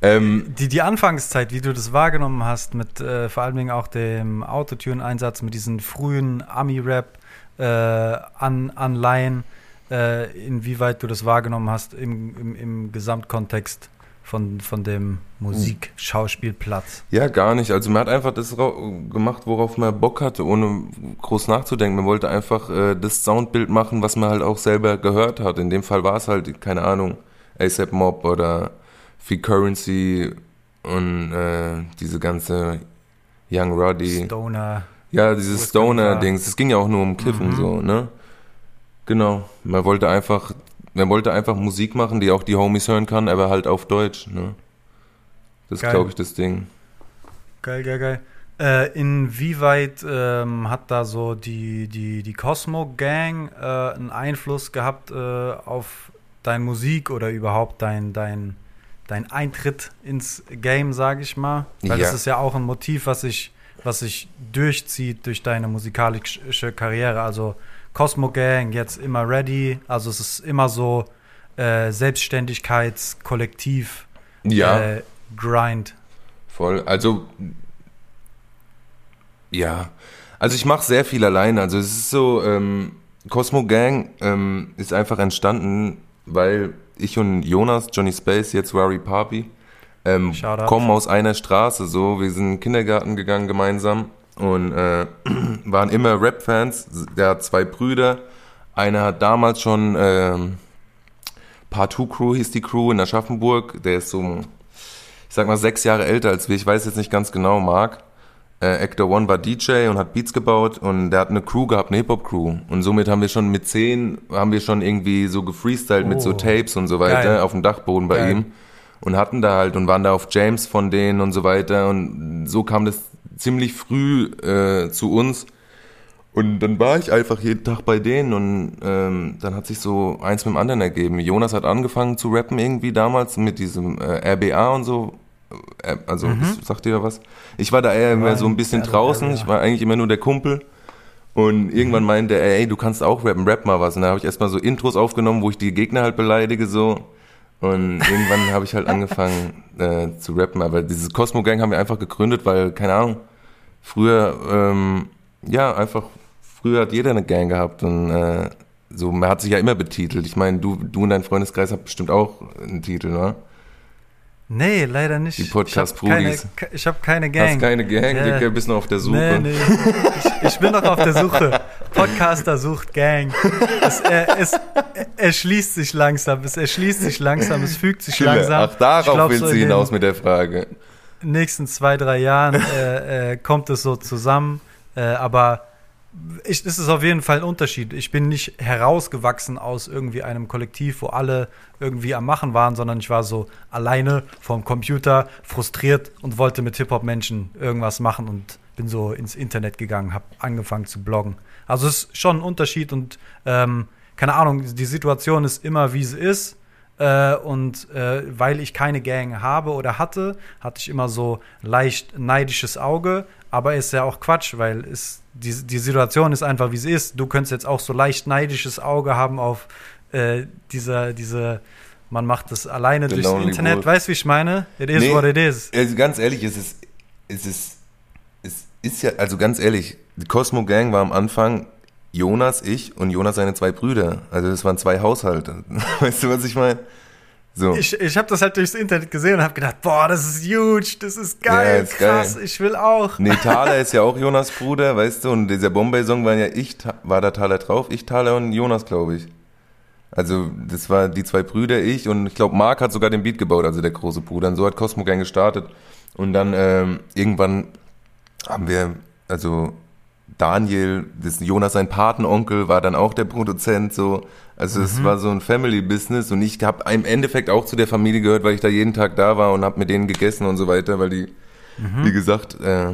Ähm, Die, die Anfangszeit, wie du das wahrgenommen hast, mit äh, vor allen Dingen auch dem Autotune-Einsatz, mit diesen frühen Ami-Rap äh, an, Anleihen, äh, inwieweit du das wahrgenommen hast im, im, im Gesamtkontext von, von dem Musik-Schauspielplatz? Ja, gar nicht. Also man hat einfach das gemacht, worauf man Bock hatte, ohne groß nachzudenken. Man wollte einfach äh, das Soundbild machen, was man halt auch selber gehört hat. In dem Fall war es halt, keine Ahnung, ASAP Mob oder Fee Currency und äh, diese ganze Young Roddy. Stoner. Ja, dieses. Stoner-Dings. Es ging ja auch nur um Kiffen, Mhm. so, ne? Genau. Man wollte einfach, man wollte einfach Musik machen, die auch die Homies hören kann, aber halt auf Deutsch, ne? Das ist, glaube ich, das Ding. Geil, geil, geil. Äh, inwieweit ähm, hat da so die, die, die Cosmo Gang äh, einen Einfluss gehabt äh, auf deine Musik oder überhaupt dein, dein, dein Eintritt ins Game, sage ich mal? Weil Ja. das ist ja auch ein Motiv, was sich was sich durchzieht durch deine musikalische Karriere. Also Cosmo Gang, jetzt immer ready. Also es ist immer so äh, Selbstständigkeitskollektiv, Ja, äh, Grind. voll. Also, ja. Also ich mache sehr viel alleine. Also es ist so, ähm, Cosmo Gang ähm, ist einfach entstanden, weil ich und Jonas, Johnny Space, jetzt Rari Papi, ähm, kommen aus einer Straße so. Wir sind in den Kindergarten gegangen gemeinsam und äh, waren immer Rap-Fans. Der hat zwei Brüder. Einer hat damals schon ähm, Part 2 Crew hieß die Crew in Aschaffenburg. Der ist so, ich sag mal, sechs Jahre älter als wir. Ich weiß jetzt nicht ganz genau, Mark. Äh, Actor One war DJ und hat Beats gebaut und der hat eine Crew gehabt, eine Hip-Hop-Crew. Und somit haben wir schon mit zehn, haben wir schon irgendwie so gefreestylt mit so Oh. Tapes und so weiter Geil. auf dem Dachboden bei Geil. ihm. Und hatten da halt und waren da auf James von denen und so weiter. Und so kam das ziemlich früh äh, zu uns. Und dann war ich einfach jeden Tag bei denen und ähm, dann hat sich so eins mit dem anderen ergeben. Jonas hat angefangen zu rappen irgendwie damals mit diesem äh, RBA und so. Äh, also, das sagt dir was? Ich war da eher immer so ein bisschen draußen. Ich war eigentlich immer nur der Kumpel. Und irgendwann meinte er, ey, du kannst auch rappen, rap mal was. Und da habe ich erstmal so Intros aufgenommen, wo ich die Gegner halt beleidige so. Und irgendwann habe ich halt angefangen äh, zu rappen. Aber dieses Cosmo Gang haben wir einfach gegründet, weil, keine Ahnung, früher, ähm, ja, einfach, früher hat jeder eine Gang gehabt und äh, so, man hat sich ja immer betitelt. Ich meine, du, du und dein Freundeskreis habt bestimmt auch einen Titel, ne? Nee, leider nicht. Die Podcast ich habe keine, hab keine Gang. Hast keine Gang, Ja. Dicker, bist noch auf der Suche. Nee, nee. Ich, ich bin noch auf der Suche. Podcaster sucht Gang. Es, er, es erschließt sich langsam. Es erschließt sich langsam. Es fügt sich Schiller, langsam. Ach, darauf Ich glaub, willst so du hinaus mit der Frage. nächsten zwei, drei Jahren äh, äh, kommt es so zusammen. Äh, aber ich, es ist auf jeden Fall ein Unterschied. Ich bin nicht herausgewachsen aus irgendwie einem Kollektiv, wo alle irgendwie am Machen waren, sondern ich war so alleine vorm Computer, frustriert und wollte mit Hip-Hop-Menschen irgendwas machen und bin so ins Internet gegangen, habe angefangen zu bloggen. Also es ist schon ein Unterschied und ähm, keine Ahnung, die Situation ist immer wie sie ist. Äh, und äh, weil ich keine Gang habe oder hatte, hatte ich immer so leicht neidisches Auge. Aber ist ja auch Quatsch, weil ist, die, die Situation ist einfach, wie sie ist. Du könntest jetzt auch so leicht neidisches Auge haben auf äh, dieser, diese, man macht das alleine The durchs Internet. Wolf. Weißt du, wie ich meine? It is Nee. what it is. Also ganz ehrlich, es ist, es ist, es ist ja, also ganz ehrlich, die Cosmo Gang war am Anfang Jonas, ich und Jonas seine zwei Brüder. Also das waren zwei Haushalte. Weißt du, was ich meine? So. Ich, ich habe das halt durchs Internet gesehen und habe gedacht, boah, das ist huge, das ist geil, Ja, ist krass, geil. ich will auch. Nee, Thaler ist ja auch Jonas Bruder, weißt du, und dieser Bombay-Song war ja ich, war da Thaler drauf, ich, Thaler und Jonas, glaube ich. Also, das war die zwei Brüder, ich, und ich glaube, Mark hat sogar den Beat gebaut, also der große Bruder. Und so hat Cosmo Gang gestartet. Und dann, ähm, irgendwann haben wir, also, Daniel, das Jonas, sein Patenonkel, war dann auch der Produzent, so. Also, es war so ein Family-Business und ich habe im Endeffekt auch zu der Familie gehört, weil ich da jeden Tag da war und habe mit denen gegessen und so weiter, weil die, wie gesagt, äh,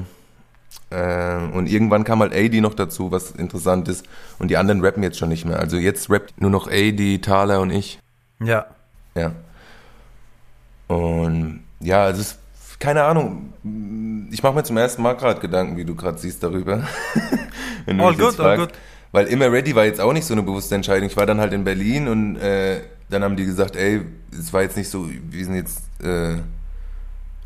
äh, und irgendwann kam halt AD noch dazu, was interessant ist. Und die anderen rappen jetzt schon nicht mehr. Also jetzt rappt nur noch AD, Thaler und ich. Ja, Ja. Und ja, es ist, keine Ahnung, ich mache mir zum ersten Mal gerade Gedanken, wie du gerade siehst darüber. Wenn All good, all good. Weil immer ready war jetzt auch nicht so eine bewusste Entscheidung. Ich war dann halt in Berlin und äh, dann haben die gesagt, ey, es war jetzt nicht so, wir sind jetzt äh,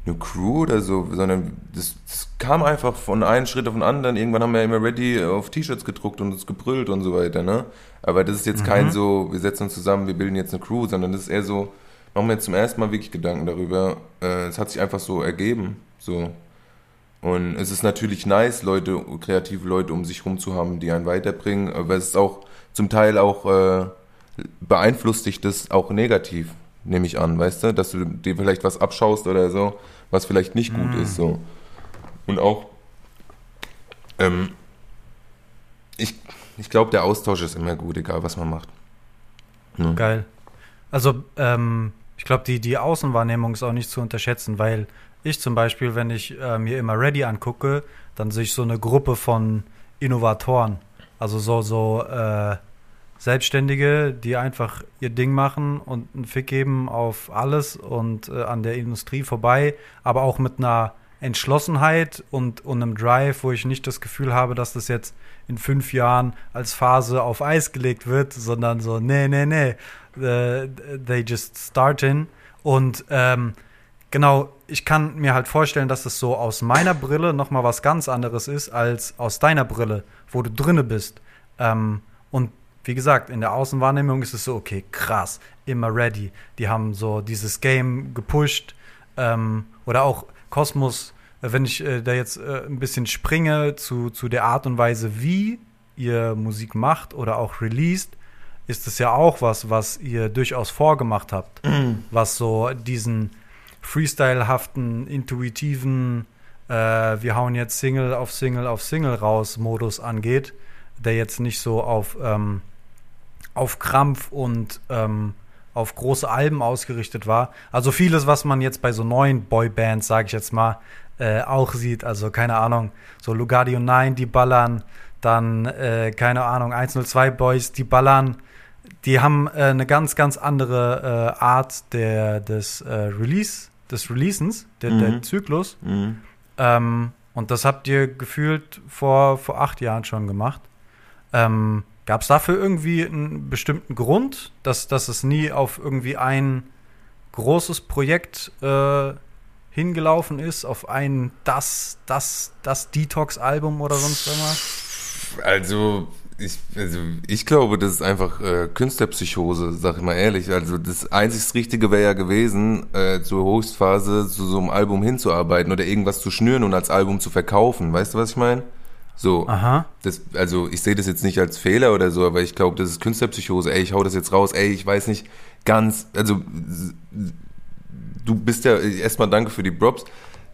eine Crew oder so, sondern das, das kam einfach von einem Schritt auf den anderen. Irgendwann haben wir immer ready auf T-Shirts gedruckt und uns gebrüllt und so weiter, ne? Aber das ist jetzt Mhm. kein so, wir setzen uns zusammen, wir bilden jetzt eine Crew, sondern das ist eher so, mache mir jetzt zum ersten Mal wirklich Gedanken darüber. Äh, es hat sich einfach so ergeben. So. Und es ist natürlich nice, Leute, kreative Leute um sich rum zu haben, die einen weiterbringen, aber es ist auch zum Teil auch äh, beeinflusst dich das auch negativ, nehme ich an, weißt du, dass du dir vielleicht was abschaust oder so, was vielleicht nicht gut ist, so. Und auch, ähm, ich, ich glaube, der Austausch ist immer gut, egal was man macht. Ja. Geil. Also, ähm, ich glaube, die, die Außenwahrnehmung ist auch nicht zu unterschätzen, weil ich zum Beispiel, wenn ich äh, mir immer Ready angucke, dann sehe ich so eine Gruppe von Innovatoren. Also so, so äh, Selbstständige, die einfach ihr Ding machen und einen Fick geben auf alles und äh, an der Industrie vorbei, aber auch mit einer Entschlossenheit und, und einem Drive, wo ich nicht das Gefühl habe, dass das jetzt in fünf Jahren als Phase auf Eis gelegt wird, sondern so, nee, nee, nee, they just starting. Und ähm, genau, ich kann mir halt vorstellen, dass es so aus meiner Brille nochmal was ganz anderes ist als aus deiner Brille, wo du drinne bist. Ähm, und wie gesagt, in der Außenwahrnehmung ist es so, okay, krass, immer ready. Die haben so dieses Game gepusht. Ähm, oder auch Kosmos, äh, wenn ich äh, da jetzt äh, ein bisschen springe zu, zu der Art und Weise, wie ihr Musik macht oder auch released, ist es ja auch was, was ihr durchaus vorgemacht habt. Mhm. Was so diesen freestylehaften, intuitiven, äh, wir hauen jetzt Single auf Single auf Single raus Modus angeht, der jetzt nicht so auf, ähm, auf Krampf und ähm, auf große Alben ausgerichtet war. Also vieles, was man jetzt bei so neuen Boybands, sage ich jetzt mal, äh, auch sieht. Also keine Ahnung, so Lugardio 9, die ballern, dann äh, keine Ahnung, 102 Boys, die ballern. Die haben äh, eine ganz, ganz andere äh, Art der, des äh, Release, des Releasens, der, Mhm. der Zyklus. Mhm. Ähm, und das habt ihr gefühlt vor, vor acht Jahren schon gemacht. Ähm, Gab es dafür irgendwie einen bestimmten Grund, dass, dass es nie auf irgendwie ein großes Projekt äh, hingelaufen ist, auf ein das, das, das Detox-Album oder sonst irgendwas? Also ich, also, ich glaube, das ist einfach äh, Künstlerpsychose, sag ich mal ehrlich. Also, das einzig Richtige wäre ja gewesen, äh, zur Höchstphase zu so einem Album hinzuarbeiten oder irgendwas zu schnüren und als Album zu verkaufen. Weißt du, was ich meine? So, Aha. das, also ich sehe das jetzt nicht als Fehler oder so, aber ich glaube, das ist Künstlerpsychose. Ey, ich hau das jetzt raus. Ey, ich weiß nicht ganz, also du bist ja, erstmal danke für die Props.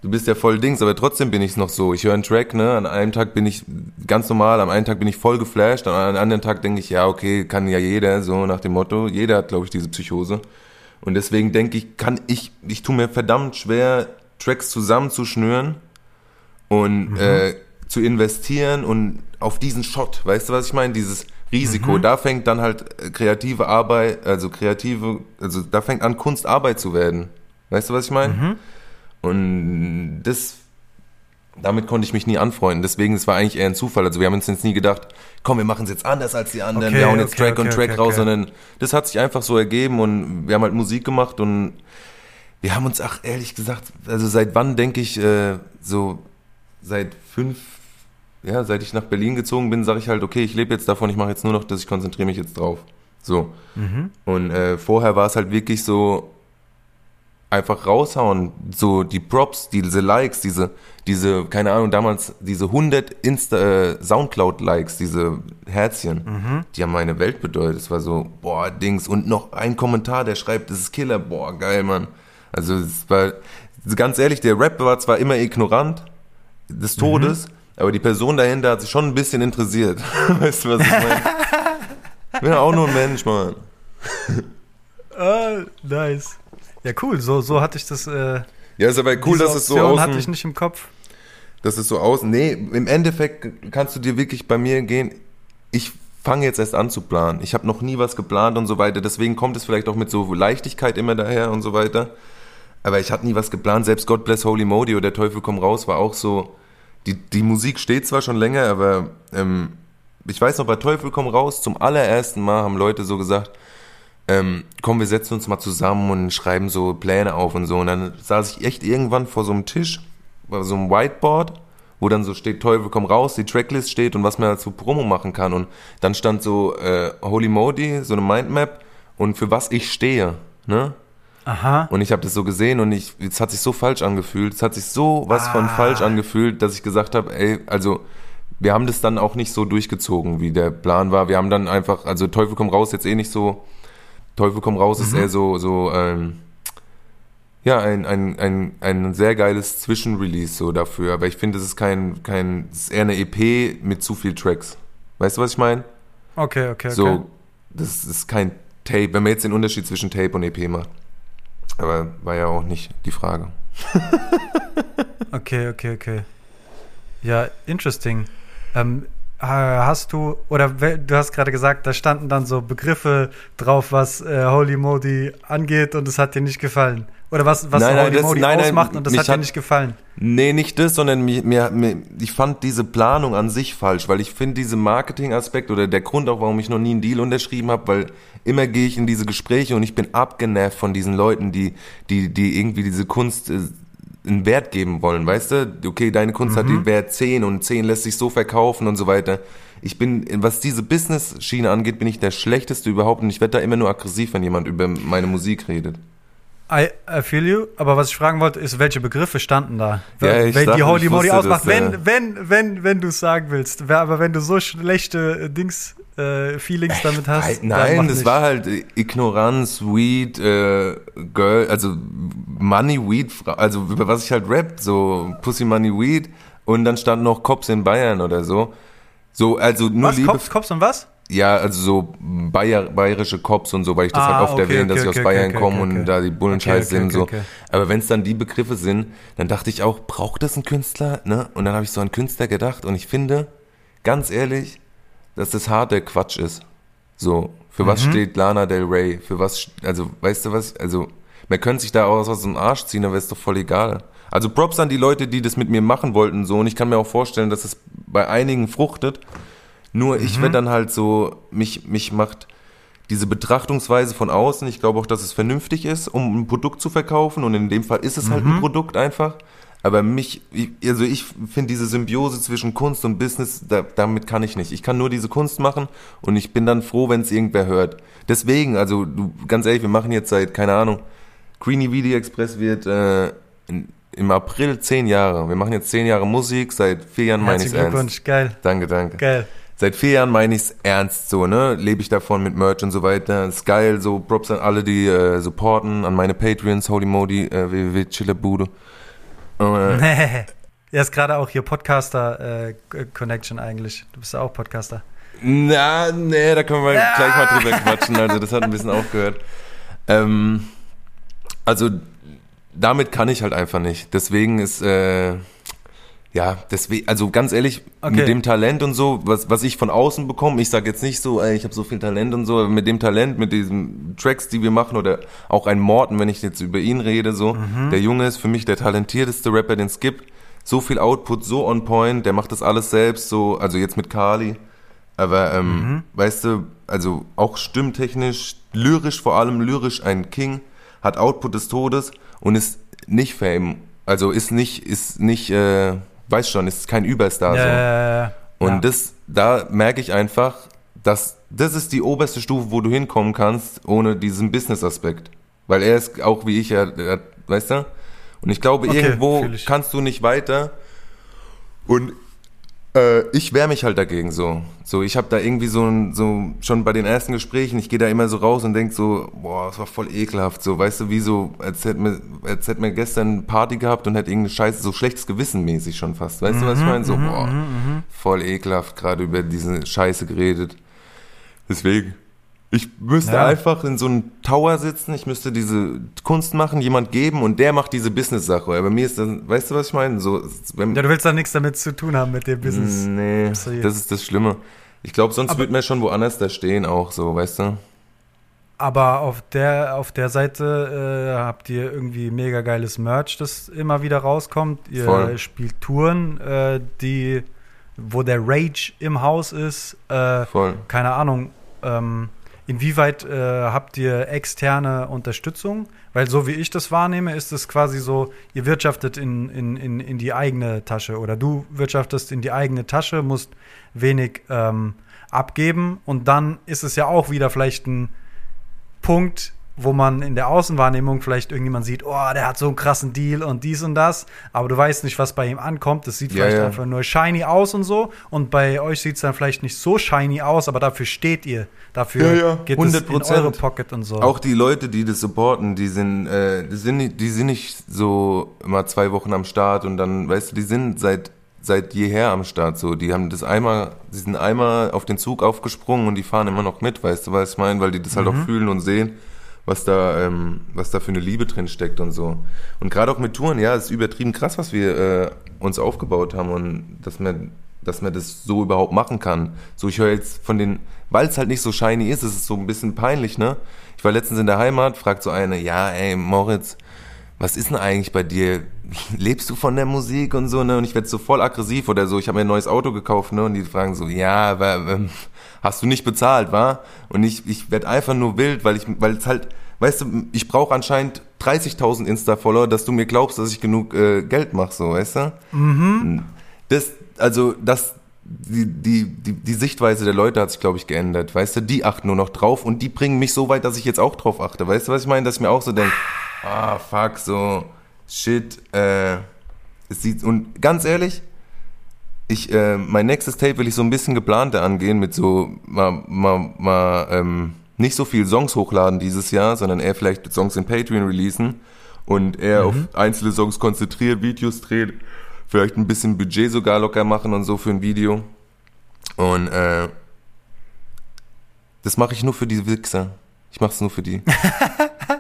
Du bist ja voll Dings, aber trotzdem bin ich noch so. Ich höre einen Track, ne? An einem Tag bin ich ganz normal, am einen Tag bin ich voll geflasht, an einem anderen Tag denke ich, ja, okay, kann ja jeder, so nach dem Motto. Jeder hat, glaube ich, diese Psychose. Und deswegen denke ich, kann ich, ich tue mir verdammt schwer, Tracks zusammenzuschnüren und äh, zu investieren und auf diesen Shot, weißt du, was ich meine? Dieses Risiko, da fängt dann halt äh, kreative Arbeit, also kreative, also da fängt an Kunstarbeit zu werden. Weißt du, was ich meine? Und das, damit konnte ich mich nie anfreunden. Deswegen, es war eigentlich eher ein Zufall. Also wir haben uns jetzt nie gedacht, komm, wir machen es jetzt anders als die anderen, Okay, wir hauen jetzt okay, Track und okay, Track okay, raus, sondern das hat sich einfach so ergeben und wir haben halt Musik gemacht und wir haben uns, ach ehrlich gesagt, also seit wann denke ich, äh, so seit fünf, ja, seit ich nach Berlin gezogen bin, sage ich halt, okay, ich lebe jetzt davon, ich mache jetzt nur noch das, ich konzentriere mich jetzt drauf. So. Und äh, vorher war es halt wirklich so, einfach raushauen, so die Props, diese Likes, diese, diese, keine Ahnung, damals diese 100 Insta, äh, Soundcloud-Likes, diese Herzchen, die haben meine Welt bedeutet. Es war so, boah, Dings, und noch ein Kommentar, der schreibt, das ist Killer, boah, geil, Mann. Also es war, ganz ehrlich, der Rap war zwar immer ignorant des Todes, aber die Person dahinter hat sich schon ein bisschen interessiert. weißt du, was ich meine? Bin ja auch nur ein Mensch, Mann. Ah, nice. Ja, cool. So, so hatte ich das. Äh, Ja, ist aber cool, dass es so außen... hatte ich nicht im Kopf. Das ist so aus. Nee, im Endeffekt kannst du dir wirklich bei mir gehen. Ich fange jetzt erst an zu planen. Ich habe noch nie was geplant und so weiter. Deswegen kommt es vielleicht auch mit so Leichtigkeit immer daher und so weiter. Aber ich hatte nie was geplant. Selbst God Bless Holy Modi oder Der Teufel komm raus war auch so. Die, die Musik steht zwar schon länger, aber ähm, ich weiß noch, bei Teufel komm raus, zum allerersten Mal haben Leute so gesagt, ähm, komm, wir setzen uns mal zusammen und schreiben so Pläne auf und so. Und dann saß ich echt irgendwann vor so einem Tisch, bei so einem Whiteboard, wo dann so steht, Teufel komm raus, die Tracklist steht und was man dazu Promo machen kann. Und dann stand so äh, Holy Modi, so eine Mindmap und für was ich stehe. Ne? Aha. Und ich habe das so gesehen und ich, es hat sich so falsch angefühlt. Es hat sich so was von Ah. falsch angefühlt, dass ich gesagt habe, ey, also wir haben das dann auch nicht so durchgezogen, wie der Plan war. Wir haben dann einfach, also Teufel komm raus jetzt eh nicht so. Teufel komm raus ist eher so, so, ähm, ja, ein, ein, ein, ein sehr geiles Zwischenrelease so dafür. Aber ich finde, es ist kein, kein, es ist eher eine EP mit zu viel Tracks. Weißt du, was ich meine? Okay, okay, okay. So, das ist kein Tape, wenn man jetzt den Unterschied zwischen Tape und EP macht. Aber war ja auch nicht die Frage. Okay, okay, okay. Ja, interesting. Ähm, äh, hast du, oder du hast gerade gesagt, da standen dann so Begriffe drauf, was äh, Holy Modi angeht und es hat dir nicht gefallen. Oder was, was Nein, nein, Holy das- Modi nein, nein, ausmacht und das mich hat dir hat- nicht gefallen. Nee, nicht das, sondern mir, mir, mir, ich fand diese Planung an sich falsch, weil ich finde diese Marketing-Aspekt oder der Grund auch, warum ich noch nie einen Deal unterschrieben habe, weil immer gehe ich in diese Gespräche und ich bin abgenervt von diesen Leuten, die, die, die irgendwie diese Kunst äh, einen Wert geben wollen, weißt du? Okay, deine Kunst hat den Wert 10 und 10 lässt sich so verkaufen und so weiter. Ich bin, was diese Business-Schiene angeht, bin ich der Schlechteste überhaupt und ich werde da immer nur aggressiv, wenn jemand über meine Musik redet. I, I feel you, aber was ich fragen wollte, ist, welche Begriffe standen da? Ja, ich wenn sag, die Holy wusste, ausmacht, dass, wenn, äh, wenn, wenn, wenn du es sagen willst. Aber wenn du so schlechte äh, Dings, äh, Feelings damit hast. Nein, das nicht. war halt Ignoranz, Weed, äh, Girl, also Money, Weed, also über was ich halt rap, so Pussy, Money, Weed und dann stand noch Cops in Bayern oder so. So, also nur Was? Liebe, Cops, Cops und was? ja, also so Bayer, bayerische Cops und so, weil ich das Ah, halt oft okay, erwähne, dass okay, ich aus okay, Bayern okay, komme okay, und okay. da die Bullen Okay, scheiß okay, sind und so. okay, okay. Aber wenn es dann die Begriffe sind, dann dachte ich auch, braucht das ein Künstler? Ne? Und dann habe ich so an Künstler gedacht und ich finde, ganz ehrlich, dass das harter Quatsch ist. So, für was Mhm. steht Lana Del Rey? Für was, also, weißt du was, also, man könnte sich da auch was aus dem Arsch ziehen, aber ist doch voll egal. Also Props an die Leute, die das mit mir machen wollten, so, und ich kann mir auch vorstellen, dass es bei einigen fruchtet. Nur ich Mhm. werde dann halt so, mich, mich macht diese Betrachtungsweise von außen, ich glaube auch, dass es vernünftig ist, um ein Produkt zu verkaufen, und in dem Fall ist es halt Mhm. ein Produkt einfach. Aber mich, ich- also ich finde diese Symbiose zwischen Kunst und Business, da, damit kann ich nicht. Ich kann nur diese Kunst machen und ich bin dann froh, wenn es irgendwer hört. Deswegen, also du, ganz ehrlich, wir machen jetzt seit, keine Ahnung, Greenie Video Express wird äh, in, im April zehn Jahre. Wir machen jetzt zehn Jahre Musik, seit vier Jahren meine ich Herzlichen ernst. Glückwunsch, geil, Danke, danke. geil. Seit vier Jahren meine ich's ernst so, ne? Lebe ich davon mit Merch und so weiter. Ist geil, so Props an alle, die äh, supporten, an meine Patreons, Holy Modi, äh, www.chillebude. Äh, Ja, ist gerade auch hier Podcaster-Connection eigentlich. Du bist ja auch Podcaster. na, nee, da können wir gleich mal drüber quatschen. Also das hat ein bisschen aufgehört. Ähm, also damit kann ich halt einfach nicht. Deswegen ist äh, ja, deswegen, also ganz ehrlich, Okay. mit dem Talent und so, was, was ich von außen bekomme, ich sage jetzt nicht so, ey, ich habe so viel Talent und so, aber mit dem Talent, mit diesen Tracks, die wir machen, oder auch ein Morten, wenn ich jetzt über ihn rede, so, Mhm. der Junge ist für mich der talentierteste Rapper, den es gibt. So viel Output, so on point, der macht das alles selbst, so, also jetzt mit Kali. Aber, ähm, Mhm. weißt du, also auch stimmtechnisch, lyrisch vor allem, lyrisch ein King, hat Output des Todes und ist nicht Fame. Also ist nicht, ist nicht, äh, weiß schon, ist kein Überstar. so. Ja, Und ja. das, da merke ich einfach, dass das ist die oberste Stufe, wo du hinkommen kannst, ohne diesen Business-Aspekt. Weil er ist auch wie ich, er, er, weißt du? Und ich glaube, Okay, irgendwo ich. kannst du nicht weiter. Und äh, ich wehre mich halt dagegen so. So, ich habe da irgendwie so, ein, so schon bei den ersten Gesprächen, ich gehe da immer so raus und denk so, boah, das war voll ekelhaft. So, weißt du, wie so, als hätten wir, als hätten wir gestern eine Party gehabt und hätte irgendeine Scheiße, so schlechtes Gewissen mäßig schon fast. Weißt du, was ich meine? So, boah, voll ekelhaft gerade über diese Scheiße geredet. Deswegen. Ich müsste Ja. einfach in so einem Tower sitzen, ich müsste diese Kunst machen, jemand geben und der macht diese Business-Sache. Aber mir ist das, weißt du, was ich meine? So, wenn, ja, du willst da nichts damit zu tun haben mit dem Business. Nee, das ist das Schlimme. Ich glaube, sonst Aber- würde man schon woanders da stehen auch so, weißt du? Aber auf der, auf der Seite äh, habt ihr irgendwie mega geiles Merch, das immer wieder rauskommt. Ihr Voll. spielt Touren, äh, die, wo der Rage im Haus ist. Äh, Voll. keine Ahnung, ähm, inwieweit äh, habt ihr externe Unterstützung? Weil so wie ich das wahrnehme, ist es quasi so, ihr wirtschaftet in, in, in, in die eigene Tasche oder du wirtschaftest in die eigene Tasche, musst wenig ähm, abgeben und dann ist es ja auch wieder vielleicht ein Punkt, wo man in der Außenwahrnehmung vielleicht irgendjemand sieht, oh, der hat so einen krassen Deal und dies und das, aber du weißt nicht, was bei ihm ankommt. Das sieht Ja, vielleicht ja. einfach nur shiny aus und so. Und bei euch sieht es dann vielleicht nicht so shiny aus, aber dafür steht ihr. Dafür Ja, geht es in 100%. eure Pocket und so. Auch die Leute, die das supporten, die sind, äh, die sind, nicht, die sind nicht so immer zwei Wochen am Start und dann, weißt du, die sind seit seit jeher am Start so. Die haben das einmal, die sind einmal auf den Zug aufgesprungen und die fahren immer noch mit, weißt du, was ich meine, weil die das halt auch fühlen und sehen, was da, ähm, was da für eine Liebe drin steckt und so. Und gerade auch mit Touren, ja, es ist übertrieben krass, was wir äh, uns aufgebaut haben und dass man, dass man das so überhaupt machen kann. So, ich höre jetzt von den, weil es halt nicht so shiny ist, ist es so ein bisschen peinlich, ne? Ich war letztens in der Heimat, fragt so eine, ja, ey, Moritz, was ist denn eigentlich bei dir? Lebst du von der Musik und so, ne? Und ich werde so voll aggressiv oder so. Ich habe mir ein neues Auto gekauft, ne? Und die fragen so, ja, aber ähm, hast du nicht bezahlt, wa? Und ich, ich werde einfach nur wild, weil ich, weil es halt, weißt du, ich brauche anscheinend 30.000 Insta-Follower, dass du mir glaubst, dass ich genug äh, Geld mache, so, weißt du? Mhm. Das, also, das, die, die, die, die Sichtweise der Leute hat sich, glaube ich, geändert. Weißt du, die achten nur noch drauf und die bringen mich so weit, dass ich jetzt auch drauf achte. Weißt du, was ich meine? Dass ich mir auch so denke, ah, fuck, so, shit, äh, es sieht, und ganz ehrlich, ich, äh, mein nächstes Tape will ich so ein bisschen geplanter angehen mit so, mal, mal, mal, ähm, nicht so viel Songs hochladen dieses Jahr, sondern eher vielleicht Songs in Patreon releasen und eher auf einzelne Songs konzentriert, Videos drehen, vielleicht ein bisschen Budget sogar locker machen und so für ein Video. Und äh, das mache ich nur für die Wichser. Ich mach's nur für die.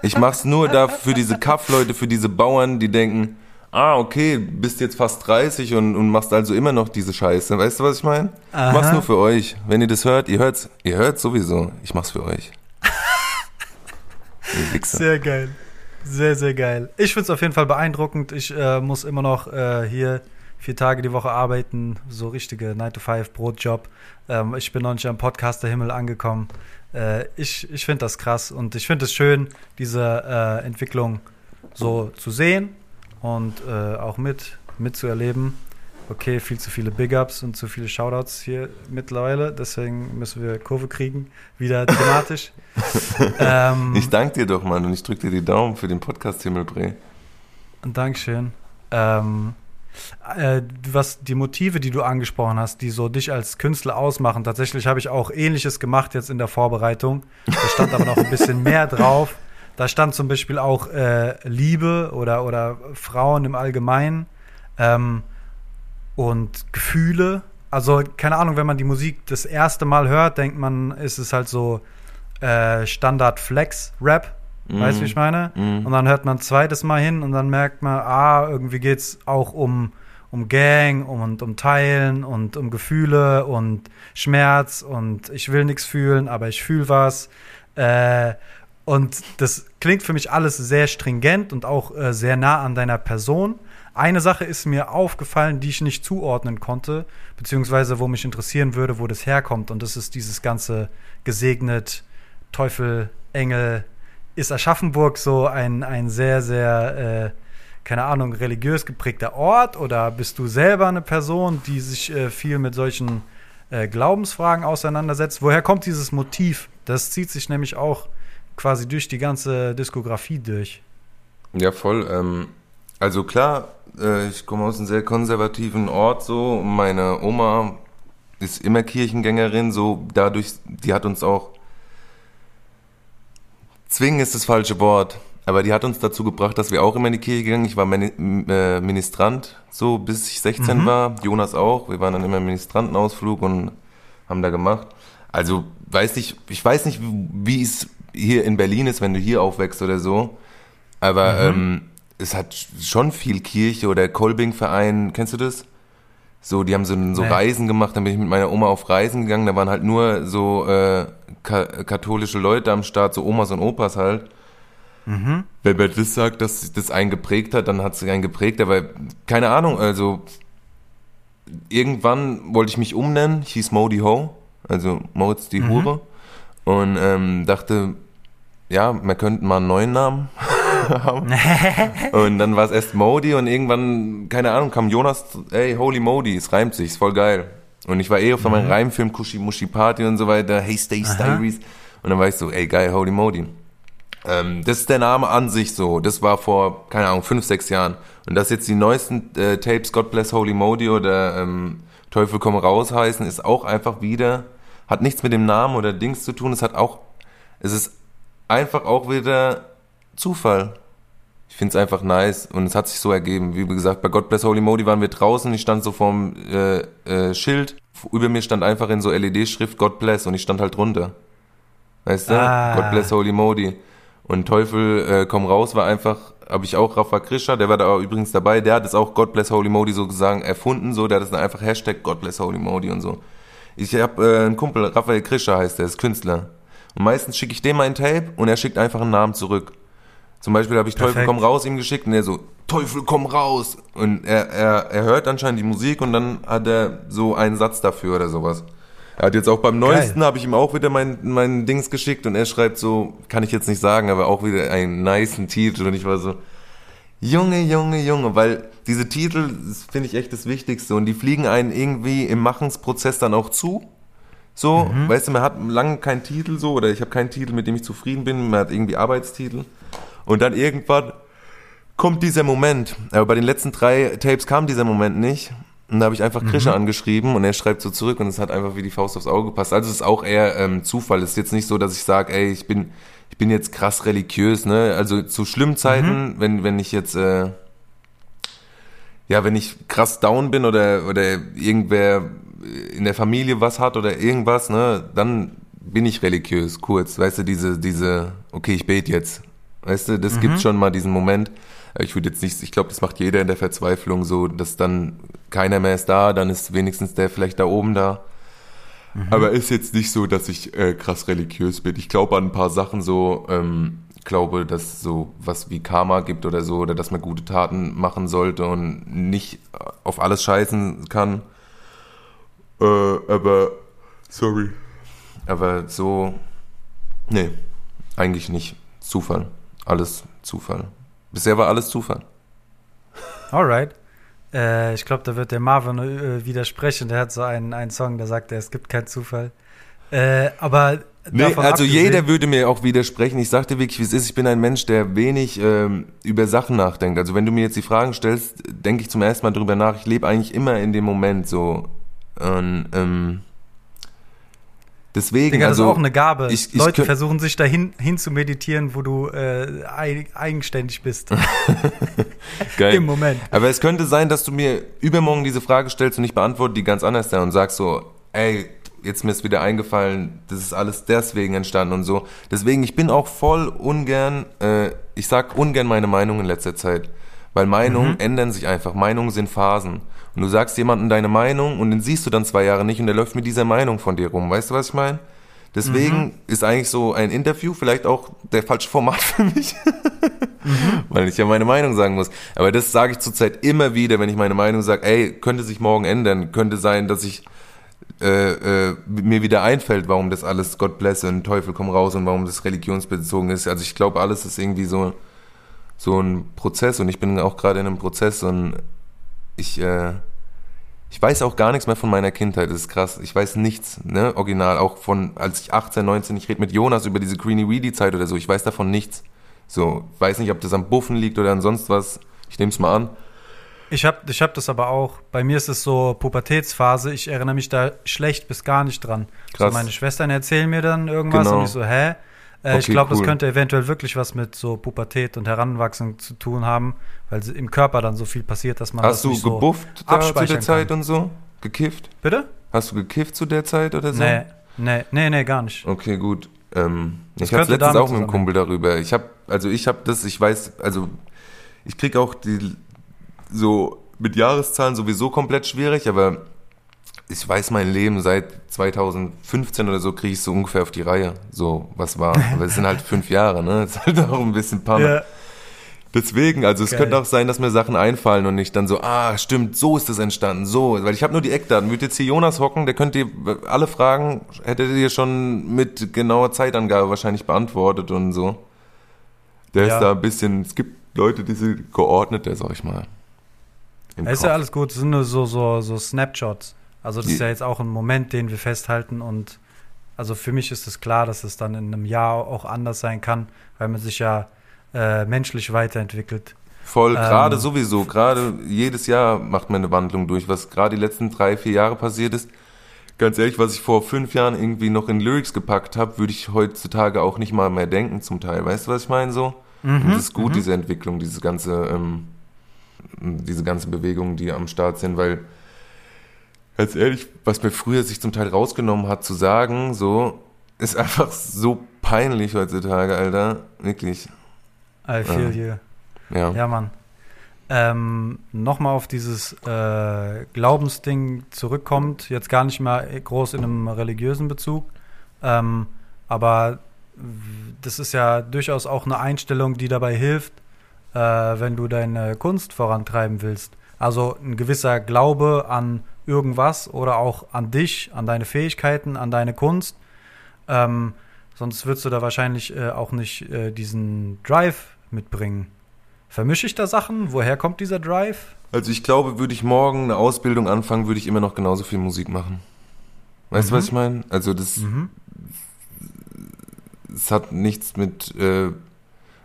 Ich mach's nur da für diese Kaffleute, für diese Bauern, die denken, ah, okay, bist jetzt fast 30 und, und machst also immer noch diese Scheiße. Weißt du, was ich meine? Ich mach's nur für euch. Wenn ihr das hört, ihr hört's, ihr hört's sowieso. Ich mach's für euch. Sehr geil. Sehr, sehr geil. Ich finde es auf jeden Fall beeindruckend. Ich äh, muss immer noch äh, hier vier Tage die Woche arbeiten, so richtige 9-to-5-Brotjob. Ähm, ich bin noch nicht am Podcaster-Himmel angekommen. Äh, ich ich finde das krass und ich finde es schön, diese äh, Entwicklung so zu sehen und äh, auch mit mitzuerleben. Okay, viel zu viele Big Ups und zu viele Shoutouts hier mittlerweile, deswegen müssen wir Kurve kriegen, wieder thematisch. ähm, Ich danke dir doch, Mann, und ich drück dir die Daumen für den Podcast Himmelbree. Dankeschön. Ähm, äh, was die Motive, die du angesprochen hast, die so dich als Künstler ausmachen, tatsächlich habe ich auch ähnliches gemacht jetzt in der Vorbereitung. Da stand aber noch ein bisschen mehr drauf. Da stand zum Beispiel auch äh, Liebe oder, oder Frauen im Allgemeinen ähm, und Gefühle. Also, keine Ahnung, wenn man die Musik das erste Mal hört, denkt man, ist es halt so äh, Standard-Flex-Rap. Weißt du, wie ich meine? Mhm. Und dann hört man ein zweites Mal hin und dann merkt man, ah, irgendwie geht's auch um, um Gang und um Teilen und um Gefühle und Schmerz und ich will nichts fühlen, aber ich fühle was. Äh, und das klingt für mich alles sehr stringent und auch äh, sehr nah an deiner Person. Eine Sache ist mir aufgefallen, die ich nicht zuordnen konnte, beziehungsweise wo mich interessieren würde, wo das herkommt. Und das ist dieses ganze gesegnet, Teufel, Engel. Ist Aschaffenburg so ein, ein sehr, sehr, äh, keine Ahnung, religiös geprägter Ort? Oder bist du selber eine Person, die sich äh, viel mit solchen äh, Glaubensfragen auseinandersetzt? Woher kommt dieses Motiv? Das zieht sich nämlich auch quasi durch die ganze Diskografie durch. Ja, voll. Ähm, also klar, äh, ich komme aus einem sehr konservativen Ort so. Meine Oma ist immer Kirchengängerin, so dadurch, die hat uns auch zwingen ist das falsche Wort, aber die hat uns dazu gebracht, dass wir auch immer in die Kirche gegangen. Ich war Mini- äh, Ministrant, so bis ich 16 war. Jonas auch. Wir waren dann immer im Ministrantenausflug und haben da gemacht. Also weiß nicht, ich weiß nicht, wie es hier in Berlin ist, wenn du hier aufwächst oder so. Aber ähm, es hat schon viel Kirche oder Kolbing-Verein, kennst du das? So, die haben so, so Nee. Reisen gemacht, dann bin ich mit meiner Oma auf Reisen gegangen, da waren halt nur so äh, ka katholische Leute am Start, so Omas und Opas halt. Wenn man das sagt, dass das einen geprägt hat, dann hat es einen geprägt, aber keine Ahnung, also irgendwann wollte ich mich umnennen, ich hieß Modi Ho, also Moritz die Hure und ähm, dachte, ja, wir könnten mal einen neuen Namen haben. und dann war es erst Modi und irgendwann, keine Ahnung, kam Jonas, ey, Holy Modi, es reimt sich, ist voll geil. Und ich war eh von meinem Reimfilm Kushi Mushi Party und so weiter, Hey Stay. Diaries. Und dann war ich so, ey, geil, Holy Modi. Ähm, das ist der Name an sich so. Das war vor, keine Ahnung, fünf, sechs Jahren. Und dass jetzt die neuesten äh, Tapes God Bless Holy Modi oder ähm, Teufel komm raus heißen, ist auch einfach wieder, hat nichts mit dem Namen oder Dings zu tun. Es hat auch, es ist einfach auch wieder Zufall. Ich finde es einfach nice und es hat sich so ergeben. Wie gesagt, bei God Bless Holy Modi waren wir draußen, ich stand so vorm äh, äh, Schild, über mir stand einfach in so LED-Schrift God Bless und ich stand halt drunter. Weißt du? Ah. God Bless Holy Modi. Und Teufel äh, komm raus war einfach, habe ich auch Rafa Krischer, der war da übrigens dabei, der hat es auch God Bless Holy Modi sozusagen erfunden, so, der hat es dann einfach Hashtag God Bless Holy Modi und so. Ich habe äh, einen Kumpel, Raphael Krischer heißt der, ist Künstler. Und meistens schicke ich dem mein Tape und er schickt einfach einen Namen zurück. Zum Beispiel habe ich Teufel Perfekt. komm raus ihm geschickt und er so, Teufel komm raus. Und er, er, er hört anscheinend die Musik und dann hat er so einen Satz dafür oder sowas. Er hat jetzt auch beim neuesten, habe ich ihm auch wieder mein, mein Dings geschickt und er schreibt so, kann ich jetzt nicht sagen, aber auch wieder einen nicen Titel und ich war so, Junge, Junge, Junge, weil diese Titel, das finde ich echt das Wichtigste und die fliegen einen irgendwie im Machensprozess dann auch zu. So, weißt du, man hat lange keinen Titel so oder ich habe keinen Titel, mit dem ich zufrieden bin, man hat irgendwie Arbeitstitel und dann irgendwann kommt dieser Moment. Aber bei den letzten drei Tapes kam dieser Moment nicht. Und da habe ich einfach Krischer angeschrieben und er schreibt so zurück und es hat einfach wie die Faust aufs Auge gepasst. Also es ist auch eher ähm, Zufall. Es ist jetzt nicht so, dass ich sage, ey, ich bin, ich bin jetzt krass religiös, ne? Also zu schlimmen Zeiten, wenn, wenn ich jetzt, äh, ja, wenn ich krass down bin oder, oder irgendwer in der Familie was hat oder irgendwas, ne, dann bin ich religiös, kurz. Weißt du, diese, diese, okay, ich bete jetzt. Weißt du, das gibt schon mal diesen Moment. Aber Ich würde jetzt nicht, ich glaube, das macht jeder in der Verzweiflung so, dass dann keiner mehr ist da, dann ist wenigstens der vielleicht da oben da. Aber ist jetzt nicht so, dass ich äh, krass religiös bin. Ich glaube an ein paar Sachen so, ähm, glaube, dass so was wie Karma gibt oder so, oder dass man gute Taten machen sollte und nicht auf alles scheißen kann. Äh, aber, sorry. Aber so, nee, eigentlich nicht. Zufall. Alles Zufall. Bisher war alles Zufall. Alright. Äh, ich glaube, da wird der Marvin äh, widersprechen. Der hat so einen, einen Song, der sagt, es gibt keinen Zufall. Äh, aber Nee, also jeder würde mir auch widersprechen. Ich sagte wirklich, wie es ist. Ich bin ein Mensch, der wenig ähm, über Sachen nachdenkt. Also wenn du mir jetzt die Fragen stellst, denke ich zum ersten Mal drüber nach. Ich lebe eigentlich immer in dem Moment so. Und, ähm, deswegen, Digga, das also ist auch eine Gabe. ich- ich Leute versuchen sich dahin hin zu meditieren, wo du äh, ei- eigenständig bist. geil. Im Moment. Aber es könnte sein, dass du mir übermorgen diese Frage stellst und ich beantworte die ganz anders da und sagst so, ey, jetzt mir ist wieder eingefallen, das ist alles deswegen entstanden und so. Deswegen, ich bin auch voll ungern, äh, ich sag ungern meine Meinung in letzter Zeit. Weil Meinungen ändern sich einfach. Meinungen sind Phasen. Und du sagst jemandem deine Meinung und den siehst du dann zwei Jahre nicht und der läuft mit dieser Meinung von dir rum. Weißt du, was ich meine? Deswegen ist eigentlich so ein Interview vielleicht auch der falsche Format für mich. weil ich ja meine Meinung sagen muss. Aber das sage ich zurzeit immer wieder, wenn ich meine Meinung sage, ey, könnte sich morgen ändern, könnte sein, dass ich äh, äh, mir wieder einfällt, warum das alles Gott bless und Teufel komm raus und warum das religionsbezogen ist. Also ich glaube, alles ist irgendwie so so ein Prozess und ich bin auch gerade in einem Prozess und ich äh, ich weiß auch gar nichts mehr von meiner Kindheit, das ist krass. Ich weiß nichts, ne, original, auch von, als ich 18, 19, ich rede mit Jonas über diese Greeny Weedy Zeit oder so, ich weiß davon nichts. So, weiß nicht, ob das am Buffen liegt oder an sonst was. Ich nehme es mal an. Ich habe ich hab das aber auch. Bei mir ist es so Pubertätsphase. Ich erinnere mich da schlecht bis gar nicht dran. Krass. So meine Schwestern erzählen mir dann irgendwas Genau. und ich so, hä? Äh, ich Okay, glaube, cool. das könnte eventuell wirklich was mit so Pubertät und Heranwachsen zu tun haben, weil im Körper dann so viel passiert, dass man Hast das du nicht so gebufft da zu der Zeit kann. und so? Gekifft? Bitte? Hast du gekifft zu der Zeit oder so? Nee, nee, nee, nee, gar nicht. Okay, gut. Ähm, ich hatte letztens auch mit einem. Kumpel darüber. Ich habe, also ich habe das, ich weiß, also ich krieg auch die so mit Jahreszahlen sowieso komplett schwierig, aber ich weiß mein Leben seit 2015 oder so kriege ich so ungefähr auf die Reihe. So, was war. Aber es sind halt fünf Jahre, ne? Das ist halt auch ein bisschen Panne. Ja. Deswegen, also es Geil. könnte auch sein, dass mir Sachen einfallen und ich dann so, ah, stimmt, so ist es entstanden, so. Weil ich habe nur die Eckdaten. Würde jetzt hier Jonas hocken, der könnte alle Fragen, hätte dir schon mit genauer Zeitangabe wahrscheinlich beantwortet und so. Der Ja. ist da ein bisschen, es gibt Leute, die sind geordneter, sag ich mal. Ist ja alles gut, das sind nur so, so, so Snapshots. Also das ist ja jetzt auch ein Moment, den wir festhalten und also für mich ist es klar, dass es dann in einem Jahr auch anders sein kann, weil man sich ja äh, menschlich weiterentwickelt. Voll, Ähm, gerade sowieso, gerade jedes Jahr macht man eine Wandlung durch, was gerade die letzten drei, vier Jahre passiert ist. Ganz ehrlich, was ich vor fünf Jahren irgendwie noch in Lyrics gepackt habe, würde ich heutzutage auch nicht mal mehr denken zum Teil. Weißt du, was ich meine so? Mhm, das ist gut, diese Entwicklung, diese ganze, ähm, diese ganzen Bewegungen, die am Start sind, weil ganz ehrlich, was mir früher sich zum Teil rausgenommen hat zu sagen, so, ist einfach so peinlich heutzutage, Alter. Wirklich. I feel you. Ja. Ja, Mann. Ähm, Nochmal auf dieses äh, Glaubensding zurückkommt, jetzt gar nicht mal groß in einem religiösen Bezug, ähm, aber das ist ja durchaus auch eine Einstellung, die dabei hilft, äh, wenn du deine Kunst vorantreiben willst. Also ein gewisser Glaube an irgendwas oder auch an dich, an deine Fähigkeiten, an deine Kunst. Ähm, sonst würdest du da wahrscheinlich äh, auch nicht äh, diesen Drive mitbringen. Vermische ich da Sachen? Woher kommt dieser Drive? Also ich glaube, würde ich morgen eine Ausbildung anfangen, würde ich immer noch genauso viel Musik machen. Weißt du, Mhm. was ich meine? Also das, das hat nichts mit, äh,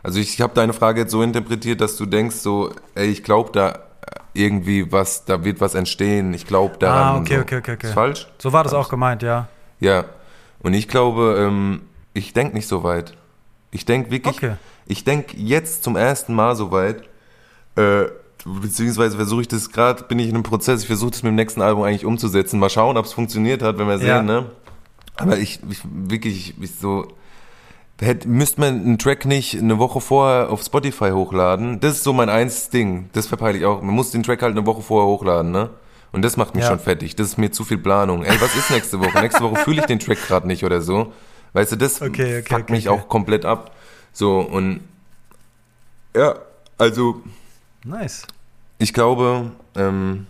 also ich habe deine Frage jetzt so interpretiert, dass du denkst so, ey, ich glaube da irgendwie was, da wird was entstehen, ich glaube daran. Ah, okay, so. okay, okay, okay. Ist falsch? So war das auch gemeint, ja. Ja. Und ich glaube, ähm, ich denke nicht so weit. Ich denke wirklich, Okay. ich denke jetzt zum ersten Mal so weit, äh, beziehungsweise versuche ich das gerade, bin ich in einem Prozess, ich versuche das mit dem nächsten Album eigentlich umzusetzen. Mal schauen, ob es funktioniert hat, wenn wir Ja. sehen, ne? Aber ich, ich wirklich, ich so, hätte, müsste man einen Track nicht eine Woche vorher auf Spotify hochladen. Das ist so mein einziges Ding. Das verpeile ich auch. Man muss den Track halt eine Woche vorher hochladen, ne? Und das macht mich Ja. schon fertig. Das ist mir zu viel Planung. Ey, was ist nächste Woche? nächste Woche fühle ich den Track gerade nicht oder so. Weißt du, das Okay, okay, fuckt okay, mich auch komplett ab. So, und ja, also Nice. ich glaube, ähm,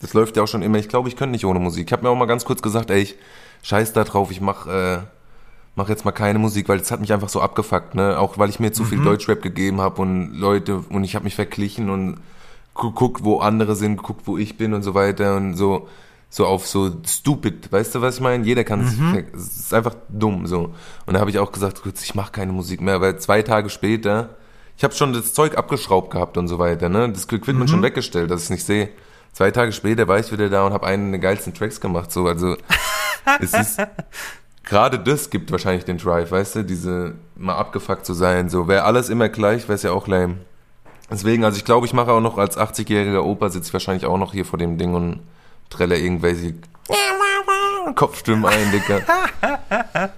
das läuft ja auch schon immer. Ich glaube, ich könnte nicht ohne Musik. Ich habe mir auch mal ganz kurz gesagt, ey, ich scheiß da drauf, ich mach, äh, mach jetzt mal keine Musik, weil das hat mich einfach so abgefuckt, ne? Auch weil ich mir zu viel Deutschrap gegeben habe und Leute und ich habe mich verglichen und geguckt, wo andere sind, geguckt, wo ich bin und so weiter und so so auf so stupid, weißt du, was ich meine? Jeder kann es, es ist einfach dumm so. Und da habe ich auch gesagt, ich mache keine Musik mehr, weil zwei Tage später, ich habe schon das Zeug abgeschraubt gehabt und so weiter, ne? Das Equipment schon weggestellt, dass ich es nicht sehe. Zwei Tage später war ich wieder da und habe einen der geilsten Tracks gemacht, so, also es ist gerade das gibt wahrscheinlich den Drive, weißt du, diese mal abgefuckt zu sein, so wäre alles immer gleich, wäre es ja auch lame. Deswegen, also ich glaube, ich mache auch noch als 80-jähriger Opa sitze ich wahrscheinlich auch noch hier vor dem Ding und trelle irgendwelche Kopfstimmen ein, Dicker.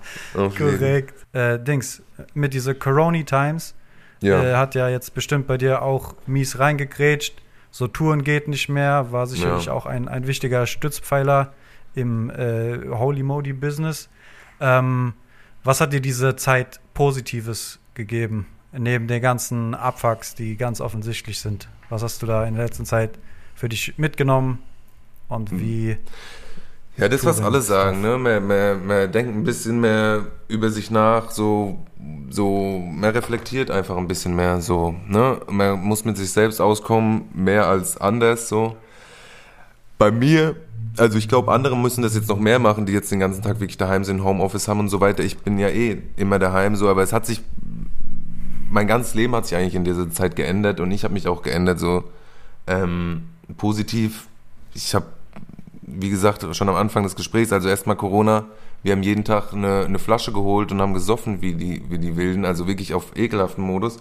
Korrekt. Äh, Dings, mit diese Corona Times Ja. äh, hat ja jetzt bestimmt bei dir auch mies reingegrätscht. So Touren geht nicht mehr, war sicherlich Ja. auch ein, ein wichtiger Stützpfeiler im äh, Holy Modi Business. Ähm, was hat dir diese Zeit Positives gegeben? Neben den ganzen Abfucks, die ganz offensichtlich sind. Was hast du da in der letzten Zeit für dich mitgenommen? Und Hm. wie Ja, das, was alle sagen, ne? Man, man, man denkt ein bisschen mehr über sich nach, so, so, man reflektiert einfach ein bisschen mehr, so, ne? Man muss mit sich selbst auskommen, mehr als anders, so. Bei mir, also ich glaube, andere müssen das jetzt noch mehr machen, die jetzt den ganzen Tag wirklich daheim sind, Homeoffice haben und so weiter. Ich bin ja eh immer daheim, so, aber es hat sich, mein ganzes Leben hat sich eigentlich in dieser Zeit geändert und ich habe mich auch geändert, so, ähm, positiv. Ich habe wie gesagt, schon am Anfang des Gesprächs, also erstmal Corona, wir haben jeden Tag eine, eine Flasche geholt und haben gesoffen wie die, wie die Wilden, also wirklich auf ekelhaften Modus.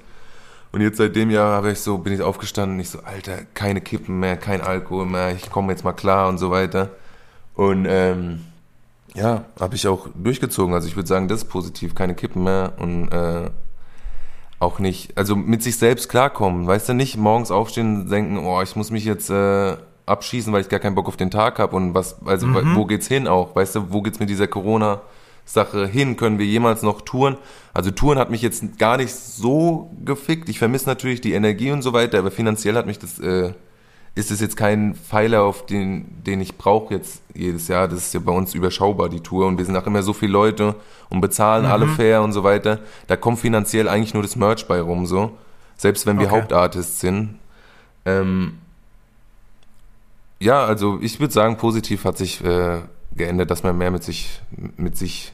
Und jetzt seit dem Jahr habe ich so, bin ich aufgestanden und ich so, Alter, keine Kippen mehr, kein Alkohol mehr, ich komme jetzt mal klar und so weiter. Und ähm, ja, habe ich auch durchgezogen. Also ich würde sagen, das ist positiv, keine Kippen mehr und äh, auch nicht, also mit sich selbst klarkommen, weißt du, nicht morgens aufstehen und denken, oh, ich muss mich jetzt äh, abschießen, weil ich gar keinen Bock auf den Tag habe und was, also wo geht's hin auch, weißt du, wo geht's mit dieser Corona-Sache hin, können wir jemals noch touren? Also Touren hat mich jetzt gar nicht so gefickt, ich vermisse natürlich die Energie und so weiter, aber finanziell hat mich das, äh, ist es jetzt kein Pfeiler, auf den, den ich brauche jetzt jedes Jahr. Das ist ja bei uns überschaubar, die Tour. Und wir sind auch immer so viele Leute und bezahlen alle fair und so weiter. Da kommt finanziell eigentlich nur das Merch bei rum, so. Selbst wenn wir Okay. Hauptartists sind. Ähm, ja, also ich würde sagen, positiv hat sich äh, geändert, dass man mehr mit sich, mit sich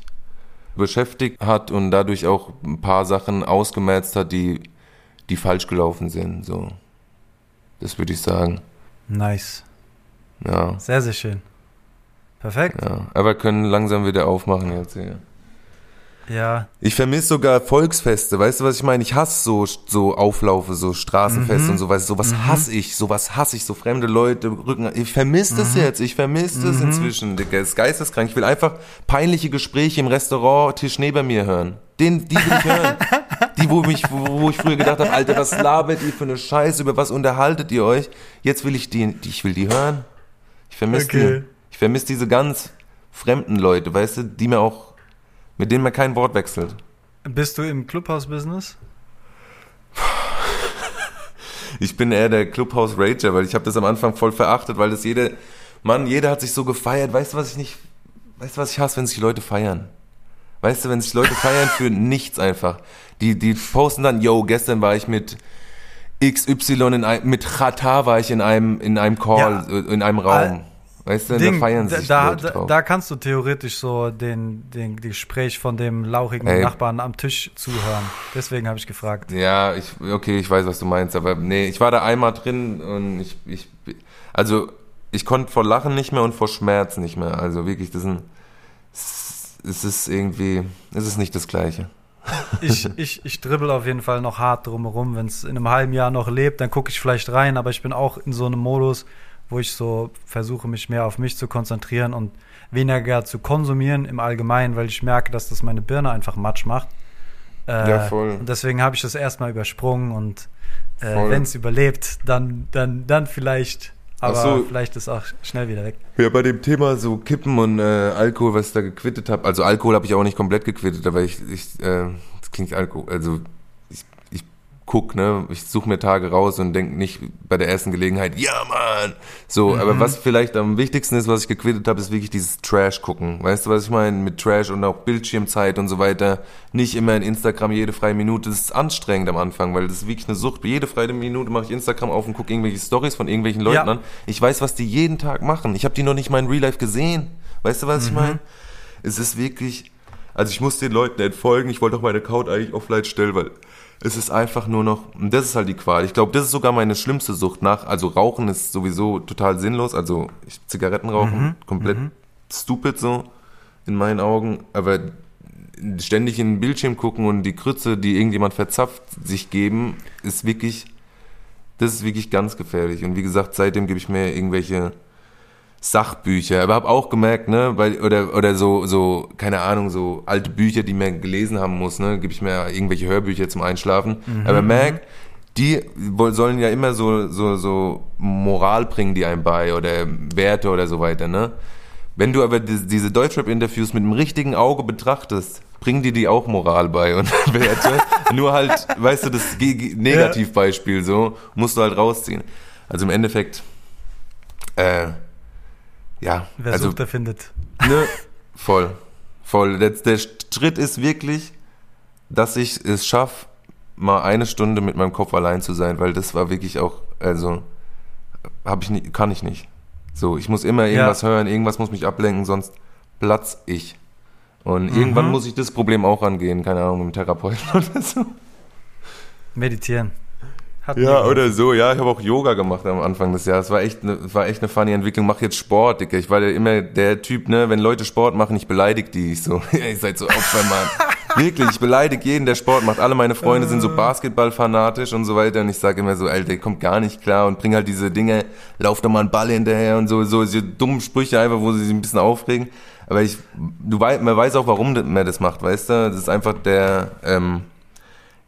beschäftigt hat und dadurch auch ein paar Sachen ausgemerzt hat, die, die falsch gelaufen sind. So. Das würde ich sagen. Nice. Ja. Sehr, sehr schön. Perfekt. Ja. Aber können langsam wieder aufmachen jetzt hier. Ja. Ich vermisse sogar Volksfeste, weißt du, was ich meine? Ich hasse so, so Auflaufe, so Straßenfeste Mhm. und so, weißt du, sowas hasse ich, sowas hasse ich, so fremde Leute, Rücken, ich vermisse das Mhm. jetzt, ich vermisse das inzwischen, Digga, ist geisteskrank, ich will einfach peinliche Gespräche im Restaurant, Tisch neben mir hören, den, die will ich hören, die, wo, mich, wo, wo ich früher gedacht habe, Alter, was labert ihr für eine Scheiße, über was unterhaltet ihr euch, jetzt will ich die, die ich will die hören, ich vermisse Okay. die, ich vermisse diese ganz fremden Leute, weißt du, die mir auch, mit denen man kein Wort wechselt. Bist du im Clubhouse-Business? Ich bin eher der Clubhouse Rager, weil ich habe das am Anfang voll verachtet, weil das jede, Mann, jeder hat sich so gefeiert. Weißt du, was ich nicht, weißt du, was ich hasse, wenn sich Leute feiern? Weißt du, wenn sich Leute feiern für nichts einfach. Die, die posten dann, yo, gestern war ich mit XY in einem, mit Chata war ich in einem, in einem Call, Ja. äh, in einem Raum. Weißt du, da feiern sich da, da, drauf. da kannst du theoretisch so den, den Gespräch von dem lauchigen Ey. Nachbarn am Tisch zuhören. Deswegen habe ich gefragt. Ja, ich, okay, ich weiß, was du meinst, aber nee, ich war da einmal drin und ich, ich, also ich konnte vor Lachen nicht mehr und vor Schmerz nicht mehr. Also wirklich, das ist ein, es ist irgendwie, es ist nicht das Gleiche. Ich, ich, ich dribbel auf jeden Fall noch hart drumherum. Wenn es in einem halben Jahr noch lebt, dann gucke ich vielleicht rein, aber ich bin auch in so einem Modus, wo ich so versuche, mich mehr auf mich zu konzentrieren und weniger zu konsumieren im Allgemeinen, weil ich merke, dass das meine Birne einfach matsch macht. Äh, Ja, voll. Und deswegen habe ich das erstmal übersprungen und äh, wenn es überlebt, dann, dann, dann vielleicht. Aber so. vielleicht ist auch schnell wieder weg. Ja, bei dem Thema so Kippen und äh, Alkohol, was ich da gequittet habe, also Alkohol habe ich auch nicht komplett gequittet, aber ich, ich äh, das klingt Alkohol, also guck, ne, ich suche mir Tage raus und denk nicht bei der ersten Gelegenheit, ja Mann, so, aber was vielleicht am wichtigsten ist, was ich gequittet habe, ist wirklich dieses Trash gucken, weißt du, was ich meine, mit Trash und auch Bildschirmzeit und so weiter, nicht immer in Instagram jede freie Minute, das ist anstrengend am Anfang, weil das ist wirklich eine Sucht, jede freie Minute mache ich Instagram auf und gucke irgendwelche Stories von irgendwelchen Leuten Ja. an, ich weiß, was die jeden Tag machen. Ich habe die noch nicht mal in Real Life gesehen. Weißt du, was ich meine? Es ist wirklich. Also ich muss den Leuten entfolgen. Ich wollte auch meine Account eigentlich offline stellen, weil es ist einfach nur noch. Und das ist halt die Qual. Ich glaube, das ist sogar meine schlimmste Sucht nach. Also Rauchen ist sowieso total sinnlos. Also ich, Zigaretten rauchen, komplett stupid so in meinen Augen. Aber ständig in den Bildschirm gucken und die Krütze, die irgendjemand verzapft, sich geben, ist wirklich das ist wirklich ganz gefährlich. Und wie gesagt, seitdem gebe ich mir irgendwelche Sachbücher. Aber habe auch gemerkt, ne, weil, oder, oder so, so, keine Ahnung, so alte Bücher, die man gelesen haben muss, ne, gebe ich mir irgendwelche Hörbücher zum Einschlafen. Aber merk, die sollen ja immer so, so, so Moral bringen, die einem bei, oder Werte oder so weiter, ne. Wenn du aber die, diese Deutschrap-Interviews mit dem richtigen Auge betrachtest, bringen die die auch Moral bei und Werte. Nur halt, weißt du, das Negativbeispiel so, musst du halt rausziehen. Also im Endeffekt, äh, ja, Wer also, sucht, der findet. ne, voll, voll. Der, der Schritt ist wirklich, dass ich es schaffe, mal eine Stunde mit meinem Kopf allein zu sein, weil das war wirklich auch, also, habe ich nicht, kann ich nicht. So, ich muss immer irgendwas hören, irgendwas muss mich ablenken, sonst platz ich. Und irgendwann muss ich das Problem auch angehen, keine Ahnung, mit dem Therapeuten oder so. Meditieren. Hat Ja, oder so, ja, ich habe auch Yoga gemacht am Anfang des Jahres. War echt ne, war echt eine funny Entwicklung. Mach jetzt Sport, Digga. Ich war ja immer der Typ, ne, wenn Leute Sport machen, ich beleidige die. Ich so, ihr seid so Opfer, Mann. Wirklich, ich beleidige jeden, der Sport macht. Alle meine Freunde sind so Basketball-fanatisch und so weiter. Und ich sage immer so, Alter, kommt gar nicht klar und bring halt diese Dinge, lauf doch mal einen Ball hinterher und so, so diese dummen Sprüche einfach, wo sie sich ein bisschen aufregen. Aber ich, du weißt, man weiß auch, warum man das macht, weißt du? Das ist einfach der, ähm,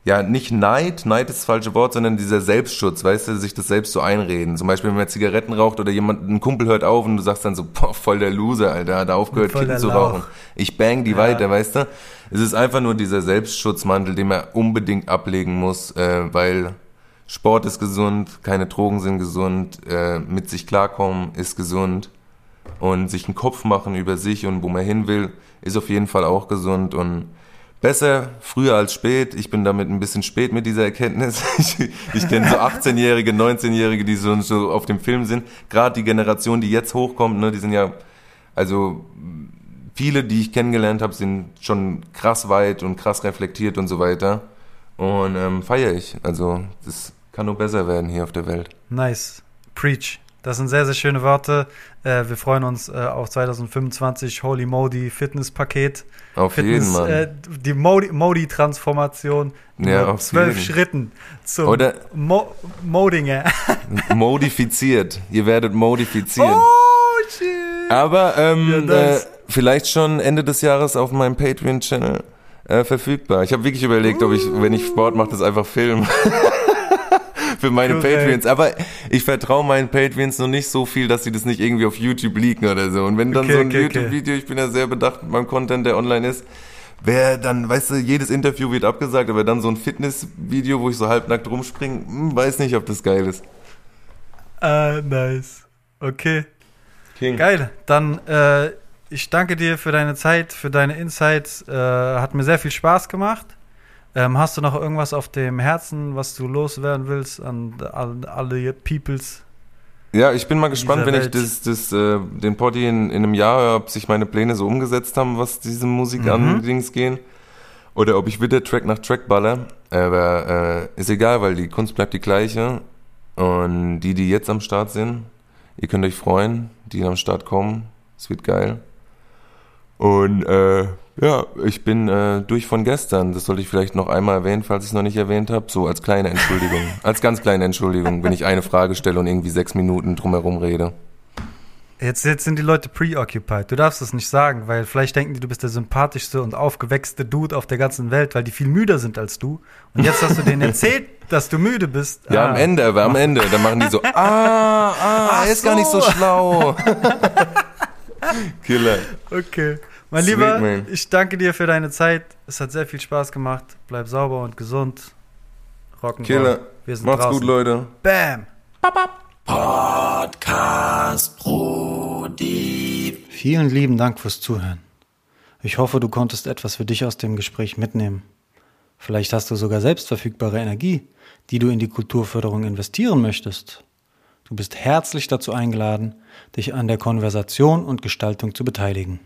ja, nicht Neid, Neid ist das falsche Wort, sondern dieser Selbstschutz, weißt du, sich das selbst so einreden. Zum Beispiel, wenn man Zigaretten raucht oder jemand, ein Kumpel hört auf und du sagst dann so, boah, voll der Loser, Alter, hat aufgehört, Kippen zu rauchen. Ich bang die Ja. weiter, weißt du? Es ist einfach nur dieser Selbstschutzmantel, den man unbedingt ablegen muss, äh, weil Sport ist gesund, keine Drogen sind gesund, äh, mit sich klarkommen ist gesund und sich einen Kopf machen über sich und wo man hin will, ist auf jeden Fall auch gesund und besser früher als spät. Ich bin damit ein bisschen spät mit dieser Erkenntnis. Ich, ich kenne so 18-Jährige, 19-Jährige, die so, so auf dem Film sind. Gerade die Generation, die jetzt hochkommt, ne, die sind ja, Also viele, die ich kennengelernt habe, sind schon krass weit und krass reflektiert und so weiter. Und ähm, feiere ich. Also das kann nur besser werden hier auf der Welt. Nice. Preach. Das sind sehr, sehr schöne Worte. Äh, wir freuen uns äh, auf 2025 Holy Modi Fitnesspaket. Auf Fitness, jeden, Mann. Äh, die Modi- Modi-Transformation. Ja, mit auf zwölf jeden. Schritten zum Oder- Mo Modinger. modifiziert. Ihr werdet modifiziert. oh, shit. Aber ähm, Ja, äh, vielleicht schon Ende des Jahres auf meinem Patreon-Channel äh, verfügbar. Ich habe wirklich überlegt, ob ich, wenn ich Sport mache, das einfach filme. Für meine Korrekt. Patreons. Aber ich vertraue meinen Patreons noch nicht so viel, dass sie das nicht irgendwie auf YouTube leaken oder so. Und wenn dann Okay, so ein okay. YouTube-Video, ich bin ja sehr bedacht mit meinem Content, der online ist, Wer dann, weißt du, jedes Interview wird abgesagt, aber dann so ein Fitnessvideo, wo ich so halbnackt rumspringe, hm, weiß nicht, ob das geil ist. Ah, nice. Okay. King. Geil. Dann, äh, ich danke dir für deine Zeit, für deine Insights. Äh, hat mir sehr viel Spaß gemacht. Ähm, hast du noch irgendwas auf dem Herzen, was du loswerden willst an all- alle Peoples? Ja, ich bin mal gespannt, wenn ich Welt. das, das, äh, den Poddy in, in einem Jahr höre, ob sich meine Pläne so umgesetzt haben, was diese Musik Mhm. an Dings gehen. Oder ob ich wieder Track nach Track baller. Aber äh, ist egal, weil die Kunst bleibt die gleiche. Und die, die jetzt am Start sind, ihr könnt euch freuen, die am Start kommen. Es wird geil. Und äh, ja, ich bin äh, durch von gestern. Das sollte ich vielleicht noch einmal erwähnen, falls ich es noch nicht erwähnt habe. So als kleine Entschuldigung. als ganz kleine Entschuldigung, wenn ich eine Frage stelle und irgendwie sechs Minuten drumherum rede. Jetzt, jetzt sind die Leute preoccupied. Du darfst es nicht sagen, weil vielleicht denken die, du bist der sympathischste und aufgewächste Dude auf der ganzen Welt, weil die viel müder sind als du. Und jetzt hast du denen erzählt, dass du müde bist. Ja, Ah. am Ende, aber am Ende. Dann machen die so, ah, ah, Ach er ist gar nicht so so. schlau. Killer. Okay. Mein Sweet, Lieber, man. ich danke dir für deine Zeit. Es hat sehr viel Spaß gemacht. Bleib sauber und gesund. Rock'n'Roll. Killer. Wir sind Macht's draußen. gut, Leute. Bam. Podcast Brody. Vielen lieben Dank fürs Zuhören. Ich hoffe, du konntest etwas für dich aus dem Gespräch mitnehmen. Vielleicht hast du sogar selbst verfügbare Energie, die du in die Kulturförderung investieren möchtest. Du bist herzlich dazu eingeladen, dich an der Konversation und Gestaltung zu beteiligen.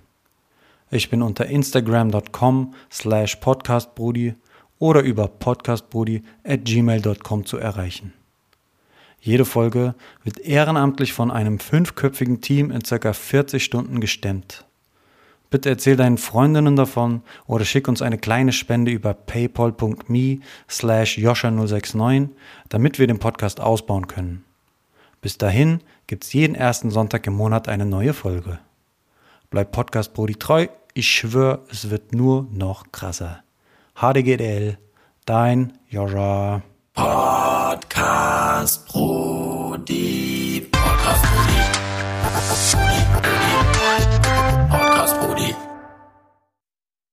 Ich bin unter instagram.com slash podcastbrudi oder über podcastbrudi at gmail.com zu erreichen. Jede Folge wird ehrenamtlich von einem fünfköpfigen Team in ca. 40 Stunden gestemmt. Bitte erzähl deinen Freundinnen davon oder schick uns eine kleine Spende über paypal.me slash joscha069, damit wir den Podcast ausbauen können. Bis dahin gibt's jeden ersten Sonntag im Monat eine neue Folge. Bleib Podcast Brody treu. Ich schwöre, es wird nur noch krasser. HDGDL, dein Joscha. Podcast Brody. Podcast Brody. Podcast Brody.